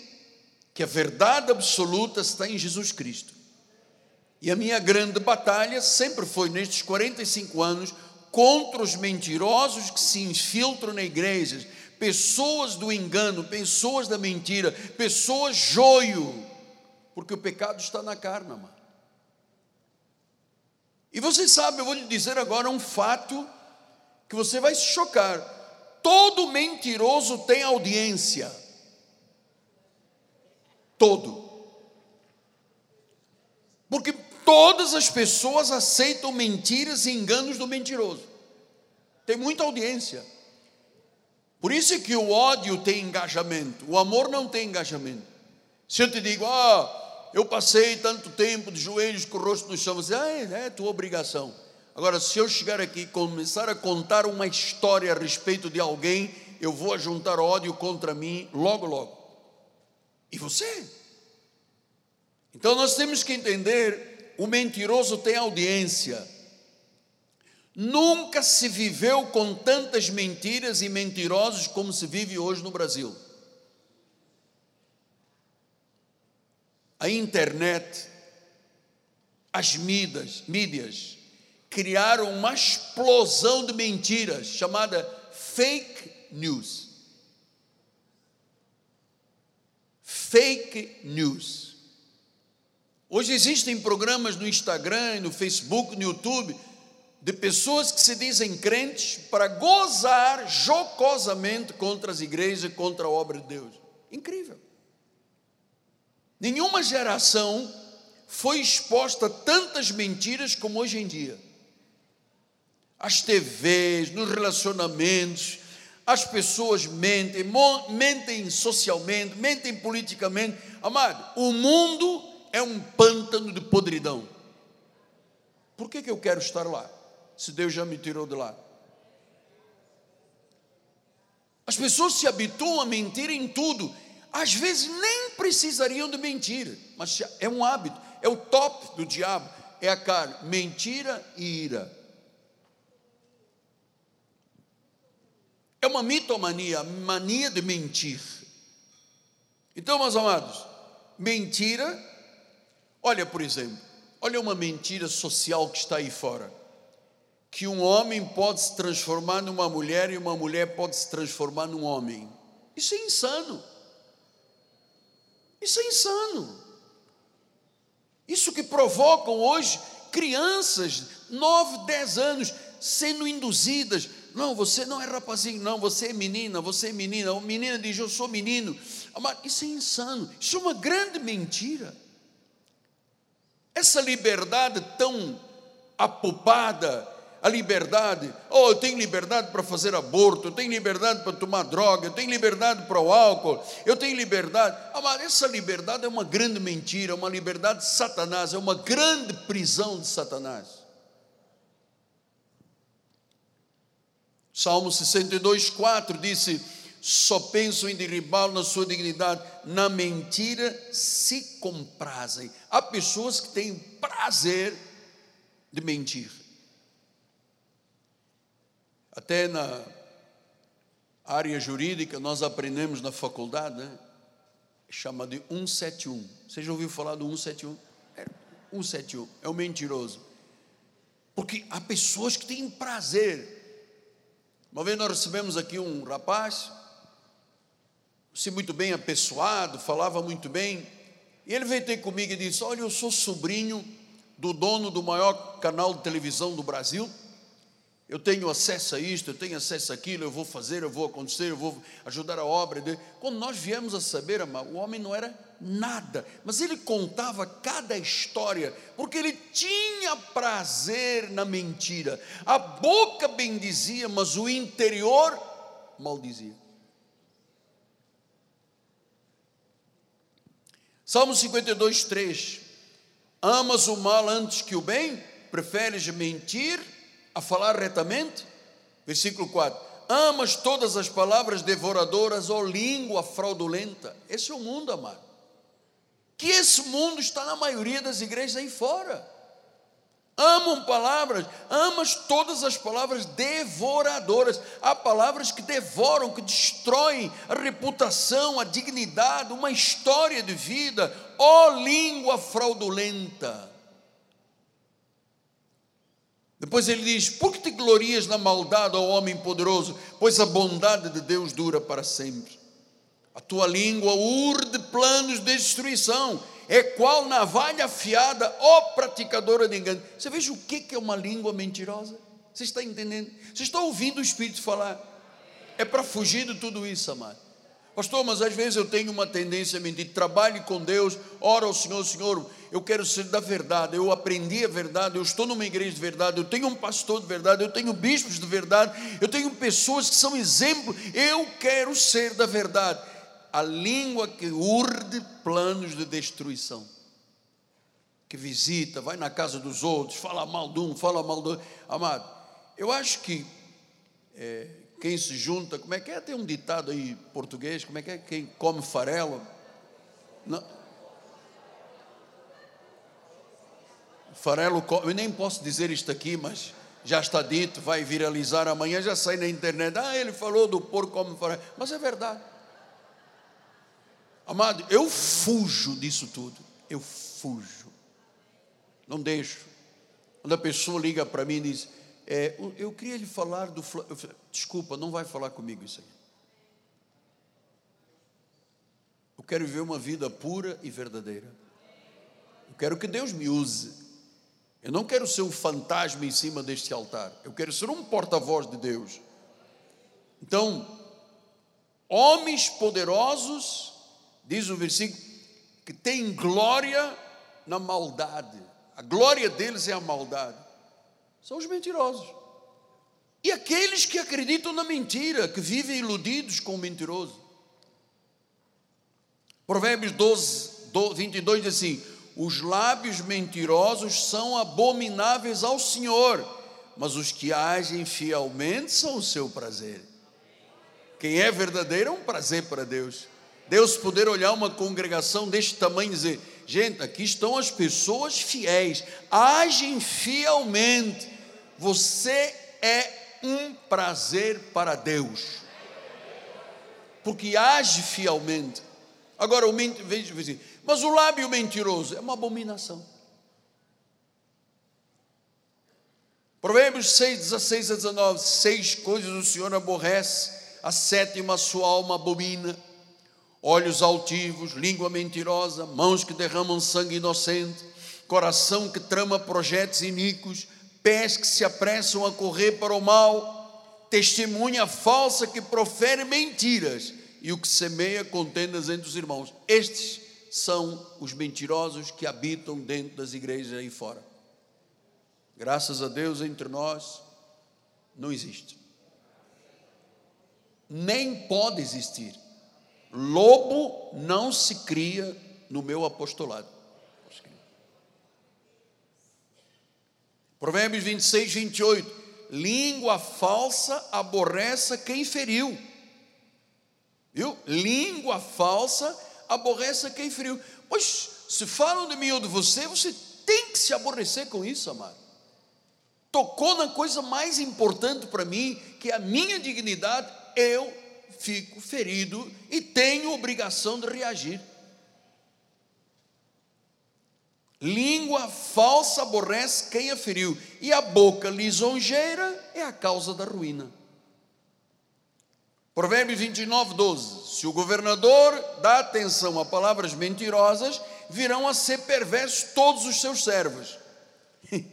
que a verdade absoluta está em Jesus Cristo. E a minha grande batalha sempre foi, nestes 45 anos, contra os mentirosos que se infiltram na igreja, pessoas do engano, pessoas da mentira, pessoas joio, porque o pecado está na carne, mano. E você sabe, eu vou lhe dizer agora um fato que você vai se chocar: todo mentiroso tem audiência todo. Porque todas as pessoas aceitam mentiras e enganos do mentiroso. Tem muita audiência. Por isso é que o ódio tem engajamento, o amor não tem engajamento. Se eu te digo, ah, eu passei tanto tempo de joelhos com o rosto no chão, você, ah, é, é tua obrigação. Agora, se eu chegar aqui e começar a contar uma história a respeito de alguém, eu vou juntar ódio contra mim logo, logo. E você? Então nós temos que entender: o mentiroso tem audiência. Nunca se viveu com tantas mentiras e mentirosos como se vive hoje no Brasil. A internet, as mídias, mídias criaram uma explosão de mentiras chamada fake news. Fake news. Hoje existem programas no Instagram, no Facebook, no YouTube, de pessoas que se dizem crentes para gozar jocosamente contra as igrejas, contra a obra de Deus. Incrível. Nenhuma geração foi exposta a tantas mentiras como hoje em dia. As TVs, nos relacionamentos, as pessoas mentem, mentem socialmente, mentem politicamente. Amado, o mundo é um pântano de podridão. Por que, que eu quero estar lá? Se Deus já me tirou de lá. As pessoas se habituam a mentir em tudo. Às vezes nem precisariam de mentir, mas é um hábito, é o top do diabo, é a carne, mentira e ira. É uma mitomania, mania de mentir. Então, meus amados, mentira, olha, por exemplo, olha uma mentira social que está aí fora. Que um homem pode se transformar numa mulher e uma mulher pode se transformar num homem. Isso é insano. Isso é insano. Isso que provocam hoje crianças, 9, 10 anos, sendo induzidas não, você não é rapazinho, não, você é menina, você é menina. A menina diz, eu sou menino. Isso é insano, isso é uma grande mentira. Essa liberdade tão apupada, a liberdade, oh, eu tenho liberdade para fazer aborto, eu tenho liberdade para tomar droga, eu tenho liberdade para o álcool, eu tenho liberdade. Ah, mas essa liberdade é uma grande mentira, uma liberdade de Satanás, é uma grande prisão de Satanás. Salmo 62, 4 disse: Só penso em derribá-lo na sua dignidade, na mentira se comprazem. Há pessoas que têm prazer de mentir. Até na área jurídica, nós aprendemos na faculdade, né? chama de 171. Você já ouviu falar do 171? É, 171 é o mentiroso. Porque há pessoas que têm prazer uma vez nós recebemos aqui um rapaz, se muito bem apessoado, falava muito bem, e ele veio ter comigo e disse: Olha, eu sou sobrinho do dono do maior canal de televisão do Brasil, eu tenho acesso a isto, eu tenho acesso àquilo, eu vou fazer, eu vou acontecer, eu vou ajudar a obra. Quando nós viemos a saber, o homem não era nada, mas ele contava cada história, porque ele tinha prazer na mentira. A boca bendizia, mas o interior maldizia. Salmo 52, 3. Amas o mal antes que o bem? Preferes mentir a falar retamente? Versículo 4. Amas todas as palavras devoradoras ou língua fraudulenta? Esse é o mundo, amado que esse mundo está na maioria das igrejas aí fora. Amam palavras, amas todas as palavras devoradoras. Há palavras que devoram, que destroem a reputação, a dignidade, uma história de vida. Ó oh, língua fraudulenta. Depois ele diz: Por que te glorias na maldade, ó homem poderoso? Pois a bondade de Deus dura para sempre. A tua língua urde planos de destruição, é qual navalha afiada, ó praticadora de engano. Você veja o que é uma língua mentirosa? Você está entendendo? Você está ouvindo o Espírito falar? É para fugir de tudo isso, amado. Pastor, mas às vezes eu tenho uma tendência a mentir. Trabalhe com Deus, ora ao Senhor, Senhor, eu quero ser da verdade, eu aprendi a verdade, eu estou numa igreja de verdade, eu tenho um pastor de verdade, eu tenho bispos de verdade, eu tenho pessoas que são exemplo, eu quero ser da verdade a língua que urde planos de destruição. que visita, vai na casa dos outros, fala mal de um, fala mal do outro. Amado, eu acho que é, quem se junta, como é que é? Tem um ditado aí português, como é que é? Quem come farelo. Não. Farelo, eu nem posso dizer isto aqui, mas já está dito, vai viralizar amanhã, já sai na internet. Ah, ele falou do porco como farelo. Mas é verdade. Amado, eu fujo disso tudo. Eu fujo. Não deixo. Quando a pessoa liga para mim e diz: é, Eu queria lhe falar do. Desculpa, não vai falar comigo isso aí. Eu quero viver uma vida pura e verdadeira. Eu quero que Deus me use. Eu não quero ser um fantasma em cima deste altar. Eu quero ser um porta-voz de Deus. Então, homens poderosos, diz o versículo, que têm glória na maldade. A glória deles é a maldade. São os mentirosos. E aqueles que acreditam na mentira, que vivem iludidos com o mentiroso. Provérbios 12, 22 diz assim: os lábios mentirosos são abomináveis ao Senhor, mas os que agem fielmente são o seu prazer. Quem é verdadeiro é um prazer para Deus. Deus poder olhar uma congregação deste tamanho e dizer: gente, aqui estão as pessoas fiéis, agem fielmente. Você é um prazer para Deus, porque age fielmente. Agora, o mente, mas o lábio mentiroso é uma abominação. Provérbios 6, 16 a 19: Seis coisas o Senhor aborrece, a sétima sua alma abomina: olhos altivos, língua mentirosa, mãos que derramam sangue inocente, coração que trama projetos iníquos, pés que se apressam a correr para o mal, testemunha falsa que profere mentiras e o que semeia contendas entre os irmãos. Estes são os mentirosos que habitam dentro das igrejas aí fora. Graças a Deus, entre nós, não existe. Nem pode existir. Lobo não se cria no meu apostolado. Provérbios 26, 28. Língua falsa aborrece quem feriu Viu? Língua falsa aborrece quem feriu. Pois, se falam de mim ou de você, você tem que se aborrecer com isso, amado. Tocou na coisa mais importante para mim, que é a minha dignidade, eu fico ferido e tenho obrigação de reagir. Língua falsa aborrece quem a feriu, e a boca lisonjeira é a causa da ruína. Provérbios 29, 12. Se o governador dá atenção a palavras mentirosas, virão a ser perversos todos os seus servos. (laughs)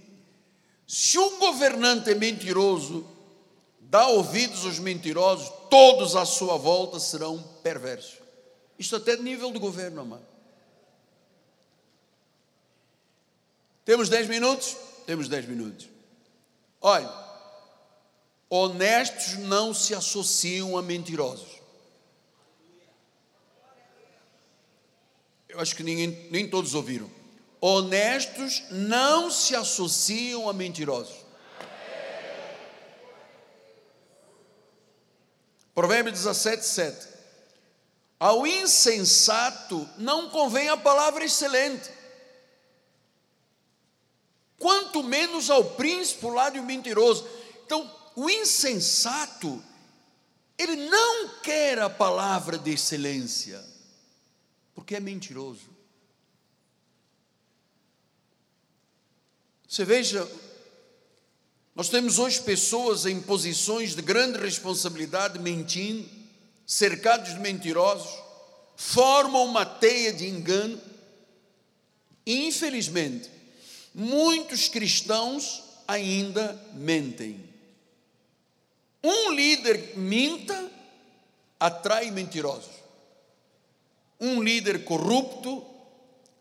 Se um governante é mentiroso, dá ouvidos aos mentirosos, todos à sua volta serão perversos. Isto até nível de governo, amado. Temos 10 minutos? Temos 10 minutos. Olha, Honestos não se associam a mentirosos. Eu acho que ninguém, nem todos ouviram. Honestos não se associam a mentirosos. Provérbios 17, 7. Ao insensato não convém a palavra excelente, quanto menos ao príncipe, o lado mentiroso. Então, o insensato, ele não quer a palavra de excelência, porque é mentiroso. Você veja, nós temos hoje pessoas em posições de grande responsabilidade mentindo, cercados de mentirosos, formam uma teia de engano, e infelizmente, muitos cristãos ainda mentem. Um líder minta atrai mentirosos. Um líder corrupto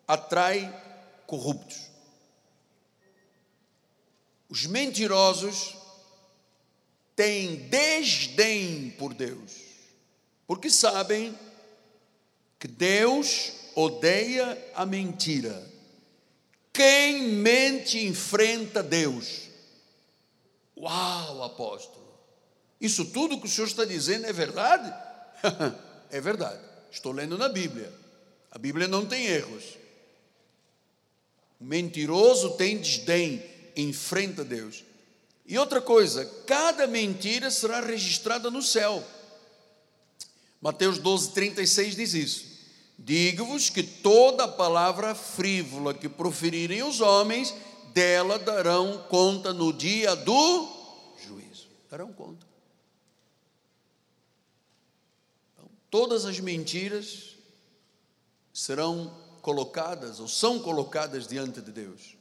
atrai corruptos. Os mentirosos têm desdém por Deus, porque sabem que Deus odeia a mentira. Quem mente enfrenta Deus. Uau, apóstolo. Isso tudo que o senhor está dizendo é verdade? (laughs) é verdade. Estou lendo na Bíblia. A Bíblia não tem erros. O mentiroso tem desdém, enfrenta Deus. E outra coisa, cada mentira será registrada no céu. Mateus 12, 36 diz isso. Digo-vos que toda palavra frívola que proferirem os homens, dela darão conta no dia do juízo. Darão conta. Então, todas as mentiras serão colocadas ou são colocadas diante de Deus.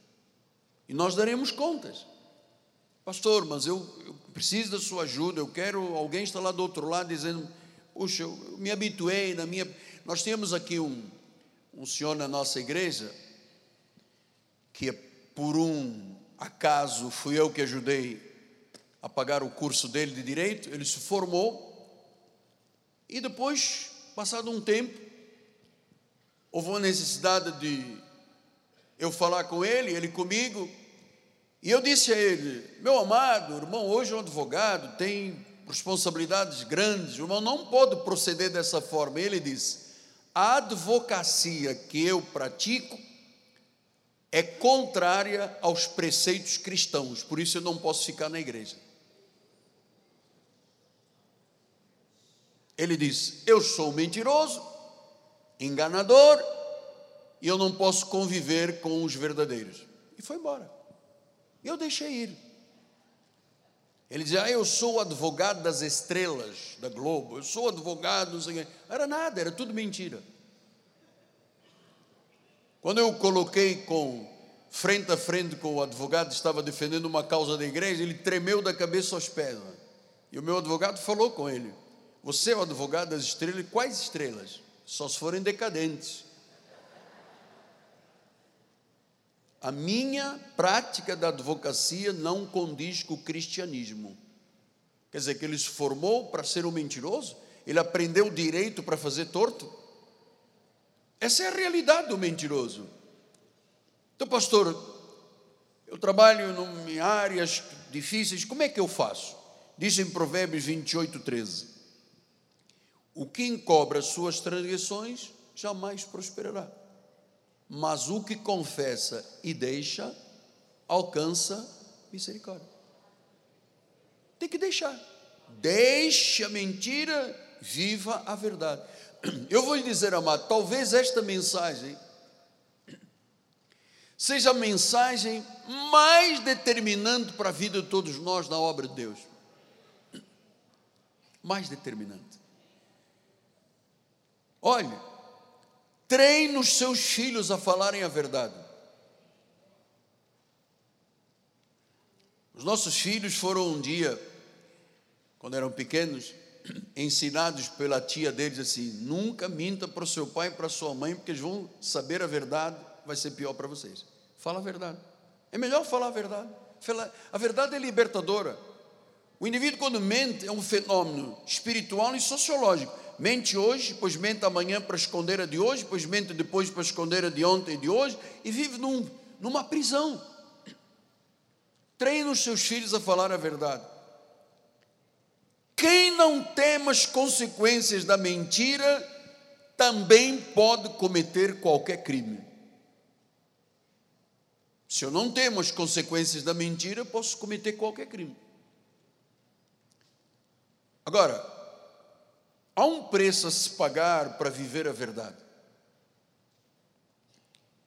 E nós daremos contas. Pastor, mas eu, eu preciso da sua ajuda, eu quero, alguém está lá do outro lado dizendo, puxa, eu me habituei na minha. Nós temos aqui um, um senhor na nossa igreja, que por um acaso fui eu que ajudei a pagar o curso dele de direito, ele se formou, e depois, passado um tempo, houve uma necessidade de eu falar com ele, ele comigo, e eu disse a ele: Meu amado, irmão, hoje é um advogado, tem responsabilidades grandes, o irmão não pode proceder dessa forma. E ele disse: A advocacia que eu pratico é contrária aos preceitos cristãos, por isso eu não posso ficar na igreja. Ele disse: Eu sou mentiroso, enganador e eu não posso conviver com os verdadeiros. E foi embora. Eu deixei ir. Ele dizia: ah, Eu sou advogado das estrelas da Globo, eu sou advogado. Era nada, era tudo mentira. Quando eu coloquei com frente a frente com o advogado, estava defendendo uma causa da igreja, ele tremeu da cabeça aos pés. E o meu advogado falou com ele: Você é o advogado das estrelas? Quais estrelas? só se forem decadentes. A minha prática da advocacia não condiz com o cristianismo. Quer dizer, que ele se formou para ser um mentiroso? Ele aprendeu direito para fazer torto? Essa é a realidade do mentiroso. Então, pastor, eu trabalho em áreas difíceis, como é que eu faço? Diz em Provérbios 28, 13: o que encobre as suas transgressões jamais prosperará. Mas o que confessa e deixa alcança misericórdia. Tem que deixar. Deixe a mentira, viva a verdade. Eu vou lhe dizer, amado, talvez esta mensagem seja a mensagem mais determinante para a vida de todos nós na obra de Deus. Mais determinante. Olhe, treine os seus filhos a falarem a verdade. Os nossos filhos foram um dia, quando eram pequenos, (clears throat) ensinados pela tia deles assim: nunca minta para o seu pai e para a sua mãe, porque eles vão saber a verdade, vai ser pior para vocês. Fala a verdade. É melhor falar a verdade. A verdade é libertadora. O indivíduo, quando mente, é um fenômeno espiritual e sociológico. Mente hoje, pois mente amanhã para esconder a de hoje, pois mente depois para esconder a de ontem e de hoje, e vive num, numa prisão. Treina os seus filhos a falar a verdade. Quem não teme as consequências da mentira, também pode cometer qualquer crime. Se eu não temo as consequências da mentira, posso cometer qualquer crime. Agora, Há um preço a se pagar para viver a verdade.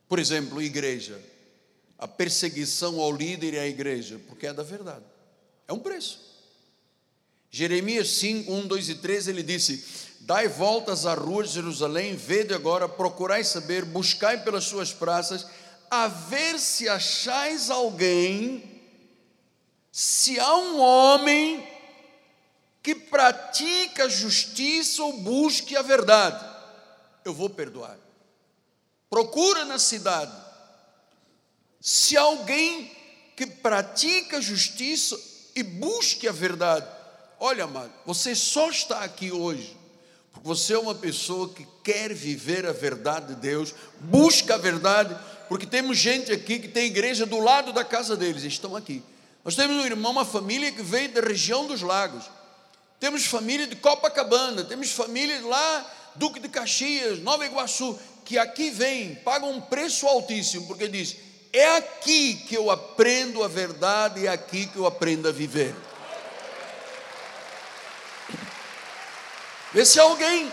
Por exemplo, igreja. A perseguição ao líder e à igreja, porque é da verdade. É um preço. Jeremias 5, 1, 2 e 3, ele disse: Dai voltas às ruas de Jerusalém, vede agora, procurai saber, buscai pelas suas praças, a ver se achais alguém, se há um homem que pratica justiça ou busque a verdade, eu vou perdoar. Procura na cidade. Se alguém que pratica justiça e busque a verdade, olha, amado, você só está aqui hoje porque você é uma pessoa que quer viver a verdade de Deus, busca a verdade porque temos gente aqui que tem igreja do lado da casa deles, estão aqui. Nós temos um irmão, uma família que veio da região dos lagos. Temos família de Copacabana, temos família lá, Duque de Caxias, Nova Iguaçu, que aqui vem, pagam um preço altíssimo, porque diz: é aqui que eu aprendo a verdade, é aqui que eu aprendo a viver. Vê se alguém,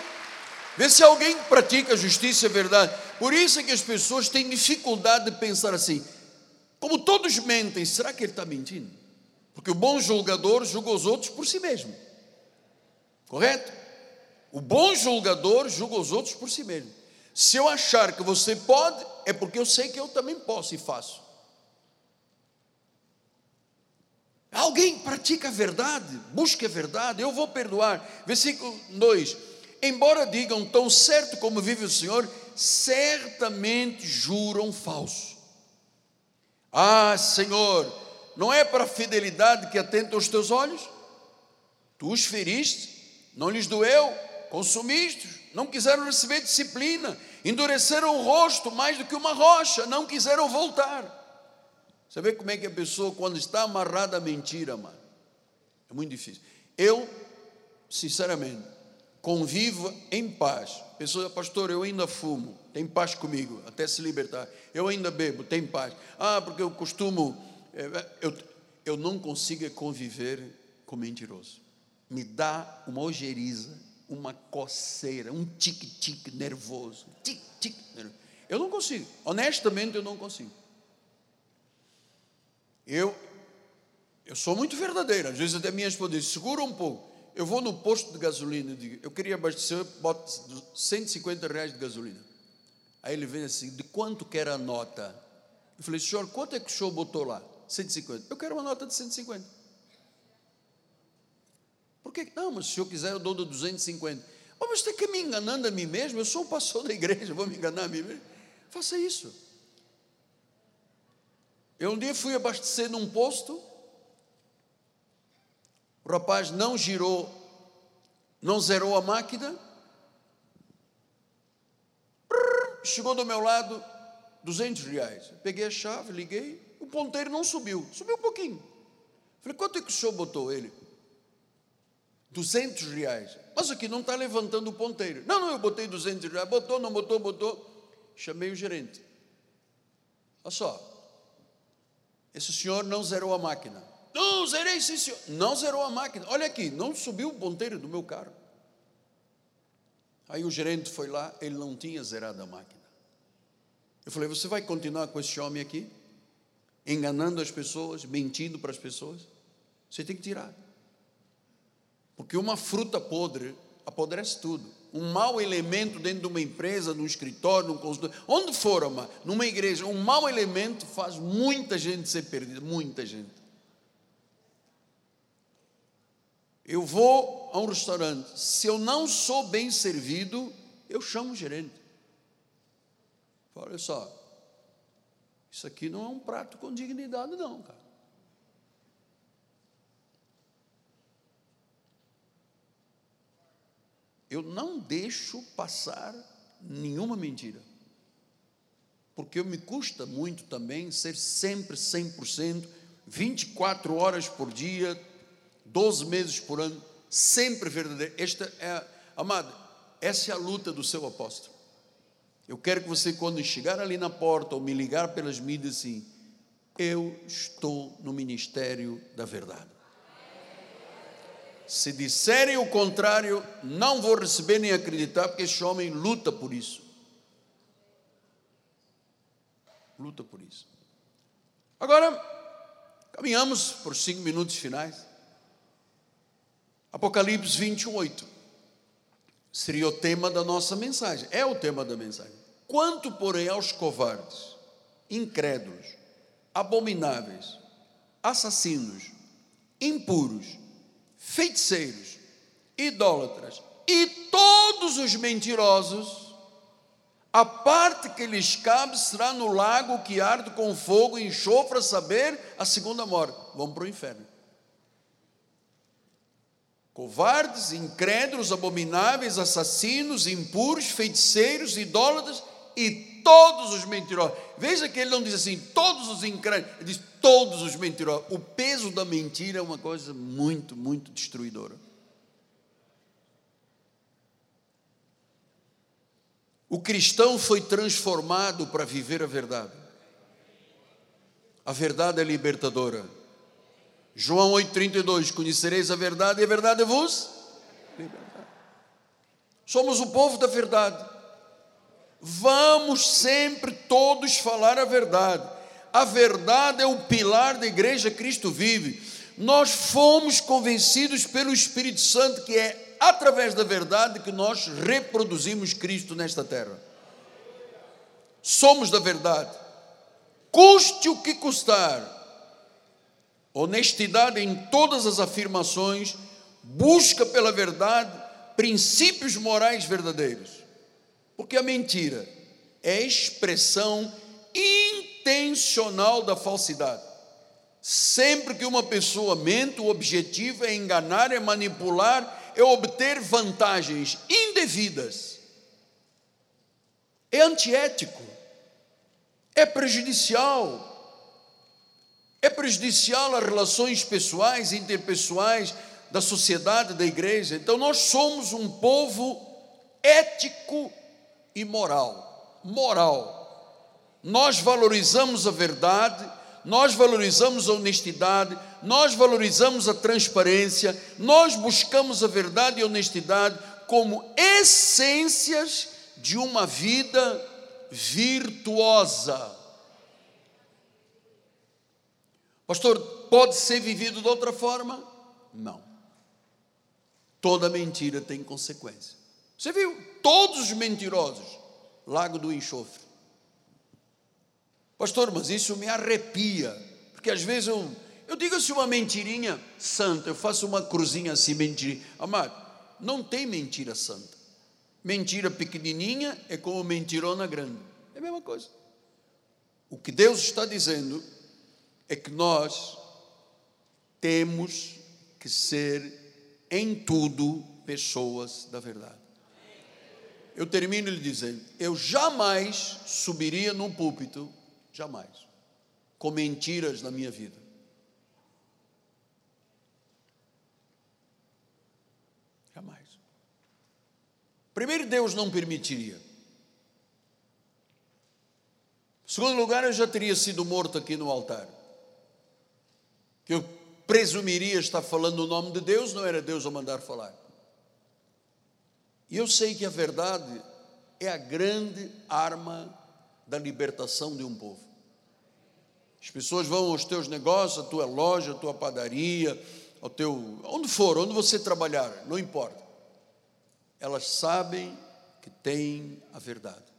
vê se alguém pratica justiça e verdade. Por isso é que as pessoas têm dificuldade de pensar assim: como todos mentem, será que ele está mentindo? Porque o bom julgador julga os outros por si mesmo. Correto? O bom julgador julga os outros por si mesmo. Se eu achar que você pode, é porque eu sei que eu também posso e faço. Alguém pratica a verdade, busca a verdade, eu vou perdoar. Versículo 2: Embora digam tão certo como vive o Senhor, certamente juram falso. Ah, Senhor, não é para a fidelidade que atenta os teus olhos? Tu os feriste, não lhes doeu, consumiste, não quiseram receber disciplina, endureceram o rosto mais do que uma rocha, não quiseram voltar. Você vê como é que a pessoa, quando está amarrada à mentira, mano, é muito difícil. Eu, sinceramente, convivo em paz. Pessoa, pastor, eu ainda fumo, tem paz comigo, até se libertar. Eu ainda bebo, tem paz. Ah, porque eu costumo, eh, eu, eu não consigo conviver com mentiroso. Me dá uma ojeriza uma coceira, um tique-tique nervoso. Tique-tique nervoso. Eu não consigo, honestamente eu não consigo. Eu, eu sou muito verdadeiro, às vezes até minha esposa diz, segura um pouco. Eu vou no posto de gasolina, digo, eu queria abastecer, boto 150 reais de gasolina. Aí ele vem assim, de quanto quer a nota? Eu falei, senhor, quanto é que o senhor botou lá? 150. Eu quero uma nota de 150. Por que? Não, mas se senhor quiser, eu dou de 250. Oh, mas tem que me enganando a mim mesmo, eu sou o pastor da igreja, vou me enganar a mim mesmo. Faça isso. Eu um dia fui abastecer num posto, o rapaz não girou, não zerou a máquina, chegou do meu lado, 200 reais. Peguei a chave, liguei, o ponteiro não subiu, subiu um pouquinho. Falei, quanto é que o senhor botou ele? 200 reais. Mas aqui não está levantando o ponteiro. Não, não, eu botei 200 reais. Botou, não botou, botou. Chamei o gerente. Olha só. Esse senhor não zerou a máquina. Não, zerei sim, senhor. Não zerou a máquina. Olha aqui, não subiu o ponteiro do meu carro. Aí o gerente foi lá, ele não tinha zerado a máquina. Eu falei: Você vai continuar com esse homem aqui? Enganando as pessoas, mentindo para as pessoas? Você tem que tirar. Porque uma fruta podre apodrece tudo. Um mau elemento dentro de uma empresa, num escritório, num consultório, onde for, uma, numa igreja, um mau elemento faz muita gente ser perdida, muita gente. Eu vou a um restaurante, se eu não sou bem servido, eu chamo o gerente. Olha só, isso aqui não é um prato com dignidade, não, cara. Eu não deixo passar nenhuma mentira. Porque me custa muito também ser sempre 100%, 24 horas por dia, 12 meses por ano, sempre verdadeiro. Esta é, amado, essa é a luta do seu apóstolo. Eu quero que você, quando chegar ali na porta ou me ligar pelas mídias, assim, eu estou no ministério da verdade. Se disserem o contrário, não vou receber nem acreditar, porque esse homem luta por isso. Luta por isso. Agora, caminhamos por cinco minutos finais. Apocalipse 28 seria o tema da nossa mensagem, é o tema da mensagem. Quanto, porém, aos covardes, incrédulos, abomináveis, assassinos, impuros, feiticeiros, idólatras e todos os mentirosos, a parte que lhes cabe será no lago que arde com fogo e enxofre a saber a segunda morte. Vão para o inferno. Covardes, incrédulos, abomináveis, assassinos, impuros, feiticeiros, idólatras e todos os mentirosos. Veja que ele não diz assim, todos os incrédulos, ele diz todos os mentirosos. O peso da mentira é uma coisa muito, muito destruidora. O cristão foi transformado para viver a verdade. A verdade é libertadora. João 8,32: Conhecereis a verdade e a verdade vos. Somos o povo da verdade. Vamos sempre todos falar a verdade. A verdade é o pilar da igreja Cristo vive. Nós fomos convencidos pelo Espírito Santo que é através da verdade que nós reproduzimos Cristo nesta terra. Somos da verdade. Custe o que custar. Honestidade em todas as afirmações, busca pela verdade, princípios morais verdadeiros. Porque a mentira é a expressão intencional da falsidade. Sempre que uma pessoa mente, o objetivo é enganar, é manipular é obter vantagens indevidas, é antiético, é prejudicial, é prejudicial a relações pessoais, interpessoais, da sociedade, da igreja. Então nós somos um povo ético e moral. Moral. Nós valorizamos a verdade, nós valorizamos a honestidade, nós valorizamos a transparência, nós buscamos a verdade e a honestidade como essências de uma vida virtuosa. Pastor, pode ser vivido de outra forma? Não. Toda mentira tem consequência. Você viu? Todos os mentirosos, lago do enxofre. Pastor, mas isso me arrepia, porque às vezes eu, eu digo assim uma mentirinha santa, eu faço uma cruzinha assim, mentirinha. Amado, não tem mentira santa. Mentira pequenininha é como mentirona grande. É a mesma coisa. O que Deus está dizendo é que nós temos que ser em tudo pessoas da verdade. Eu termino lhe dizendo: eu jamais subiria num púlpito Jamais. Com mentiras na minha vida. Jamais. Primeiro, Deus não permitiria. Segundo lugar, eu já teria sido morto aqui no altar. Que eu presumiria estar falando o nome de Deus, não era Deus a mandar falar. E eu sei que a verdade é a grande arma da libertação de um povo. As pessoas vão aos teus negócios, à tua loja, à tua padaria, ao teu, onde for, onde você trabalhar, não importa. Elas sabem que têm a verdade.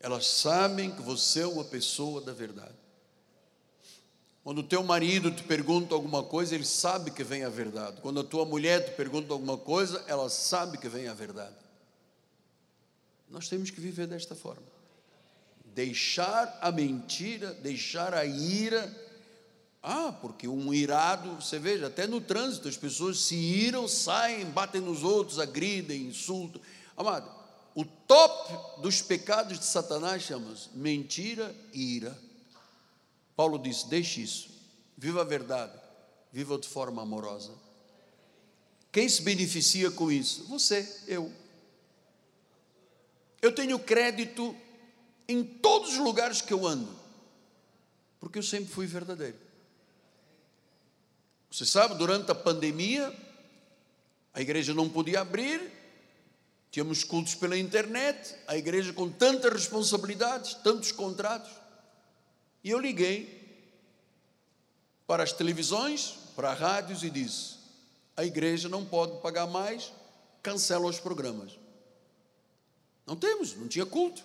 Elas sabem que você é uma pessoa da verdade. Quando o teu marido te pergunta alguma coisa, ele sabe que vem a verdade. Quando a tua mulher te pergunta alguma coisa, ela sabe que vem a verdade. Nós temos que viver desta forma. Deixar a mentira, deixar a ira. Ah, porque um irado, você veja, até no trânsito as pessoas se iram, saem, batem nos outros, agridem, insultam. Amado, o top dos pecados de Satanás chama-se mentira e ira. Paulo disse: deixe isso, viva a verdade, viva de forma amorosa. Quem se beneficia com isso? Você, eu. Eu tenho crédito em todos os lugares que eu ando, porque eu sempre fui verdadeiro. Você sabe, durante a pandemia, a igreja não podia abrir, tínhamos cultos pela internet, a igreja com tantas responsabilidades, tantos contratos, e eu liguei para as televisões, para as rádios e disse: a igreja não pode pagar mais, cancela os programas. Não temos, não tinha culto.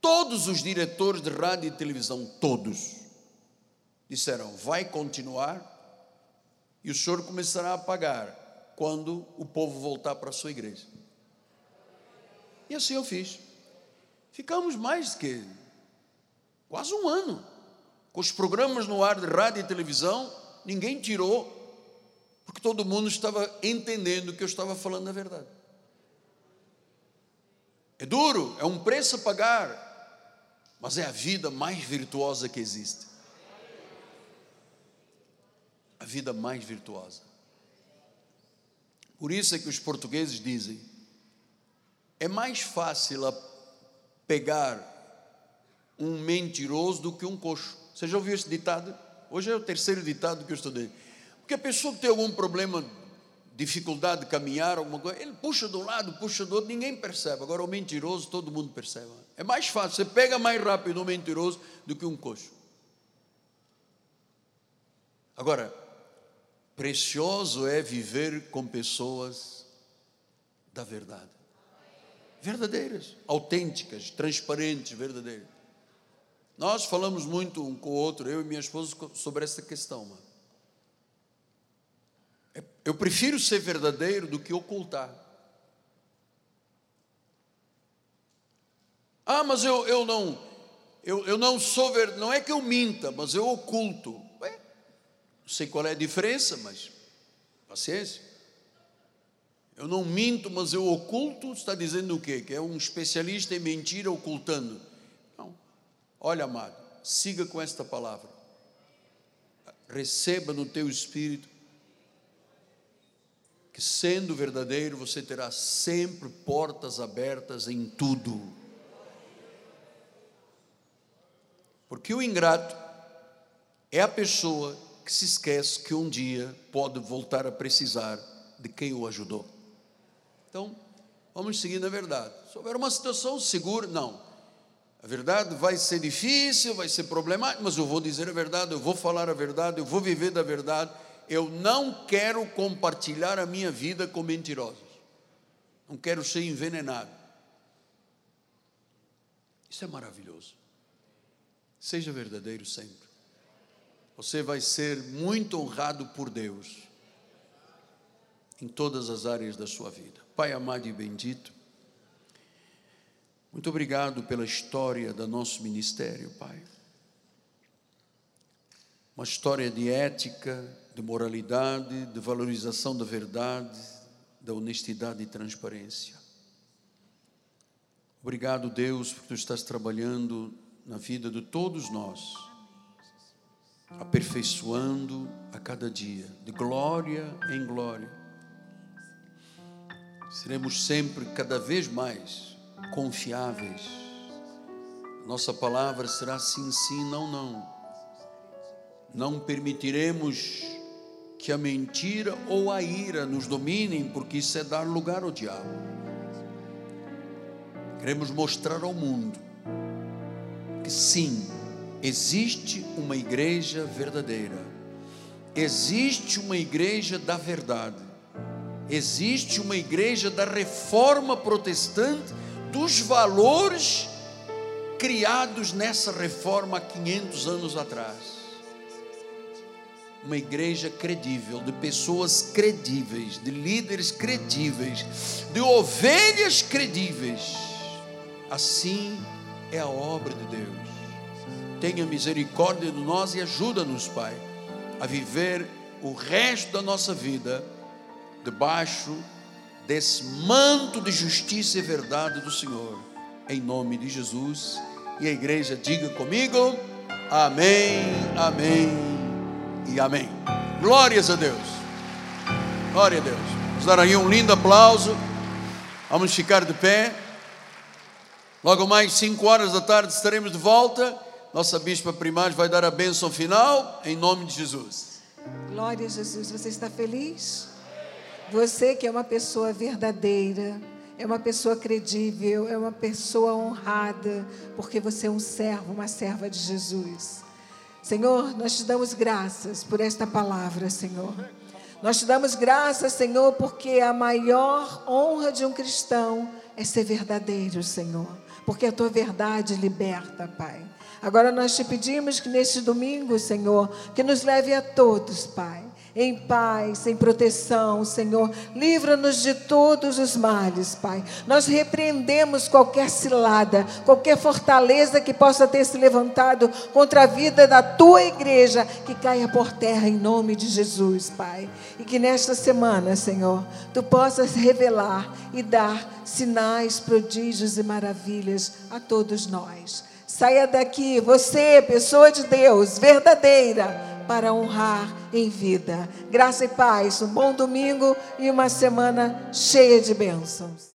Todos os diretores de rádio e televisão, todos, disseram: vai continuar e o senhor começará a pagar quando o povo voltar para a sua igreja. E assim eu fiz. Ficamos mais que quase um ano com os programas no ar de rádio e televisão, ninguém tirou Porque todo mundo estava entendendo que eu estava falando a verdade. É duro, é um preço a pagar, mas é a vida mais virtuosa que existe. A vida mais virtuosa. Por isso é que os portugueses dizem: é mais fácil pegar um mentiroso do que um coxo. Você já ouviu esse ditado? Hoje é o terceiro ditado que eu estudei. Porque a pessoa que tem algum problema, dificuldade de caminhar, alguma coisa, ele puxa de um lado, puxa do outro, ninguém percebe. Agora o mentiroso, todo mundo percebe. É mais fácil, você pega mais rápido um mentiroso do que um coxo. Agora, precioso é viver com pessoas da verdade. Verdadeiras, autênticas, transparentes, verdadeiras. Nós falamos muito um com o outro, eu e minha esposa, sobre essa questão. Mano. Eu prefiro ser verdadeiro do que ocultar. Ah, mas eu, eu não, eu, eu não sou verdadeiro, não é que eu minta, mas eu oculto. Ué, não sei qual é a diferença, mas paciência. Eu não minto, mas eu oculto, está dizendo o quê? Que é um especialista em mentira ocultando. Olha, amado, siga com esta palavra. Receba no teu espírito que sendo verdadeiro você terá sempre portas abertas em tudo. Porque o ingrato é a pessoa que se esquece que um dia pode voltar a precisar de quem o ajudou. Então, vamos seguir na verdade. Se houver uma situação segura, não. A verdade vai ser difícil, vai ser problemático, mas eu vou dizer a verdade, eu vou falar a verdade, eu vou viver da verdade. Eu não quero compartilhar a minha vida com mentirosos. Não quero ser envenenado. Isso é maravilhoso. Seja verdadeiro sempre. Você vai ser muito honrado por Deus em todas as áreas da sua vida. Pai amado e bendito, muito obrigado pela história do nosso ministério, Pai. Uma história de ética, de moralidade, de valorização da verdade, da honestidade e transparência. Obrigado, Deus, porque tu estás trabalhando na vida de todos nós, aperfeiçoando a cada dia, de glória em glória. Seremos sempre cada vez mais confiáveis. Nossa palavra será sim, sim, não, não. Não permitiremos que a mentira ou a ira nos dominem, porque isso é dar lugar ao diabo. Queremos mostrar ao mundo que sim, existe uma igreja verdadeira, existe uma igreja da verdade, existe uma igreja da reforma protestante dos valores criados nessa reforma há 500 anos atrás. Uma igreja credível, de pessoas credíveis, de líderes credíveis, de ovelhas credíveis. Assim é a obra de Deus. Tenha misericórdia de nós e ajuda-nos, Pai, a viver o resto da nossa vida debaixo desse manto de justiça e verdade do Senhor, em nome de Jesus. E a igreja diga comigo: Amém, Amém e Amém. Glórias a Deus. Glória a Deus. Vamos dar aí um lindo aplauso. Vamos ficar de pé. Logo mais 5 horas da tarde estaremos de volta. Nossa bispa primária vai dar a bênção final em nome de Jesus. Glória a Jesus. Você está feliz? Você que é uma pessoa verdadeira, é uma pessoa credível, é uma pessoa honrada, porque você é um servo, uma serva de Jesus. Senhor, nós te damos graças por esta palavra, Senhor. Nós te damos graças, Senhor, porque a maior honra de um cristão é ser verdadeiro, Senhor. Porque a tua verdade liberta, Pai. Agora nós te pedimos que neste domingo, Senhor, que nos leve a todos, Pai em paz, em proteção, Senhor. Livra-nos de todos os males, Pai. Nós repreendemos qualquer cilada, qualquer fortaleza que possa ter se levantado contra a vida da tua igreja, que caia por terra em nome de Jesus, Pai. E que nesta semana, Senhor, tu possas revelar e dar sinais, prodígios e maravilhas a todos nós. Saia daqui, você, pessoa de Deus, verdadeira, para honrar em vida. Graça e paz, um bom domingo e uma semana cheia de bênçãos.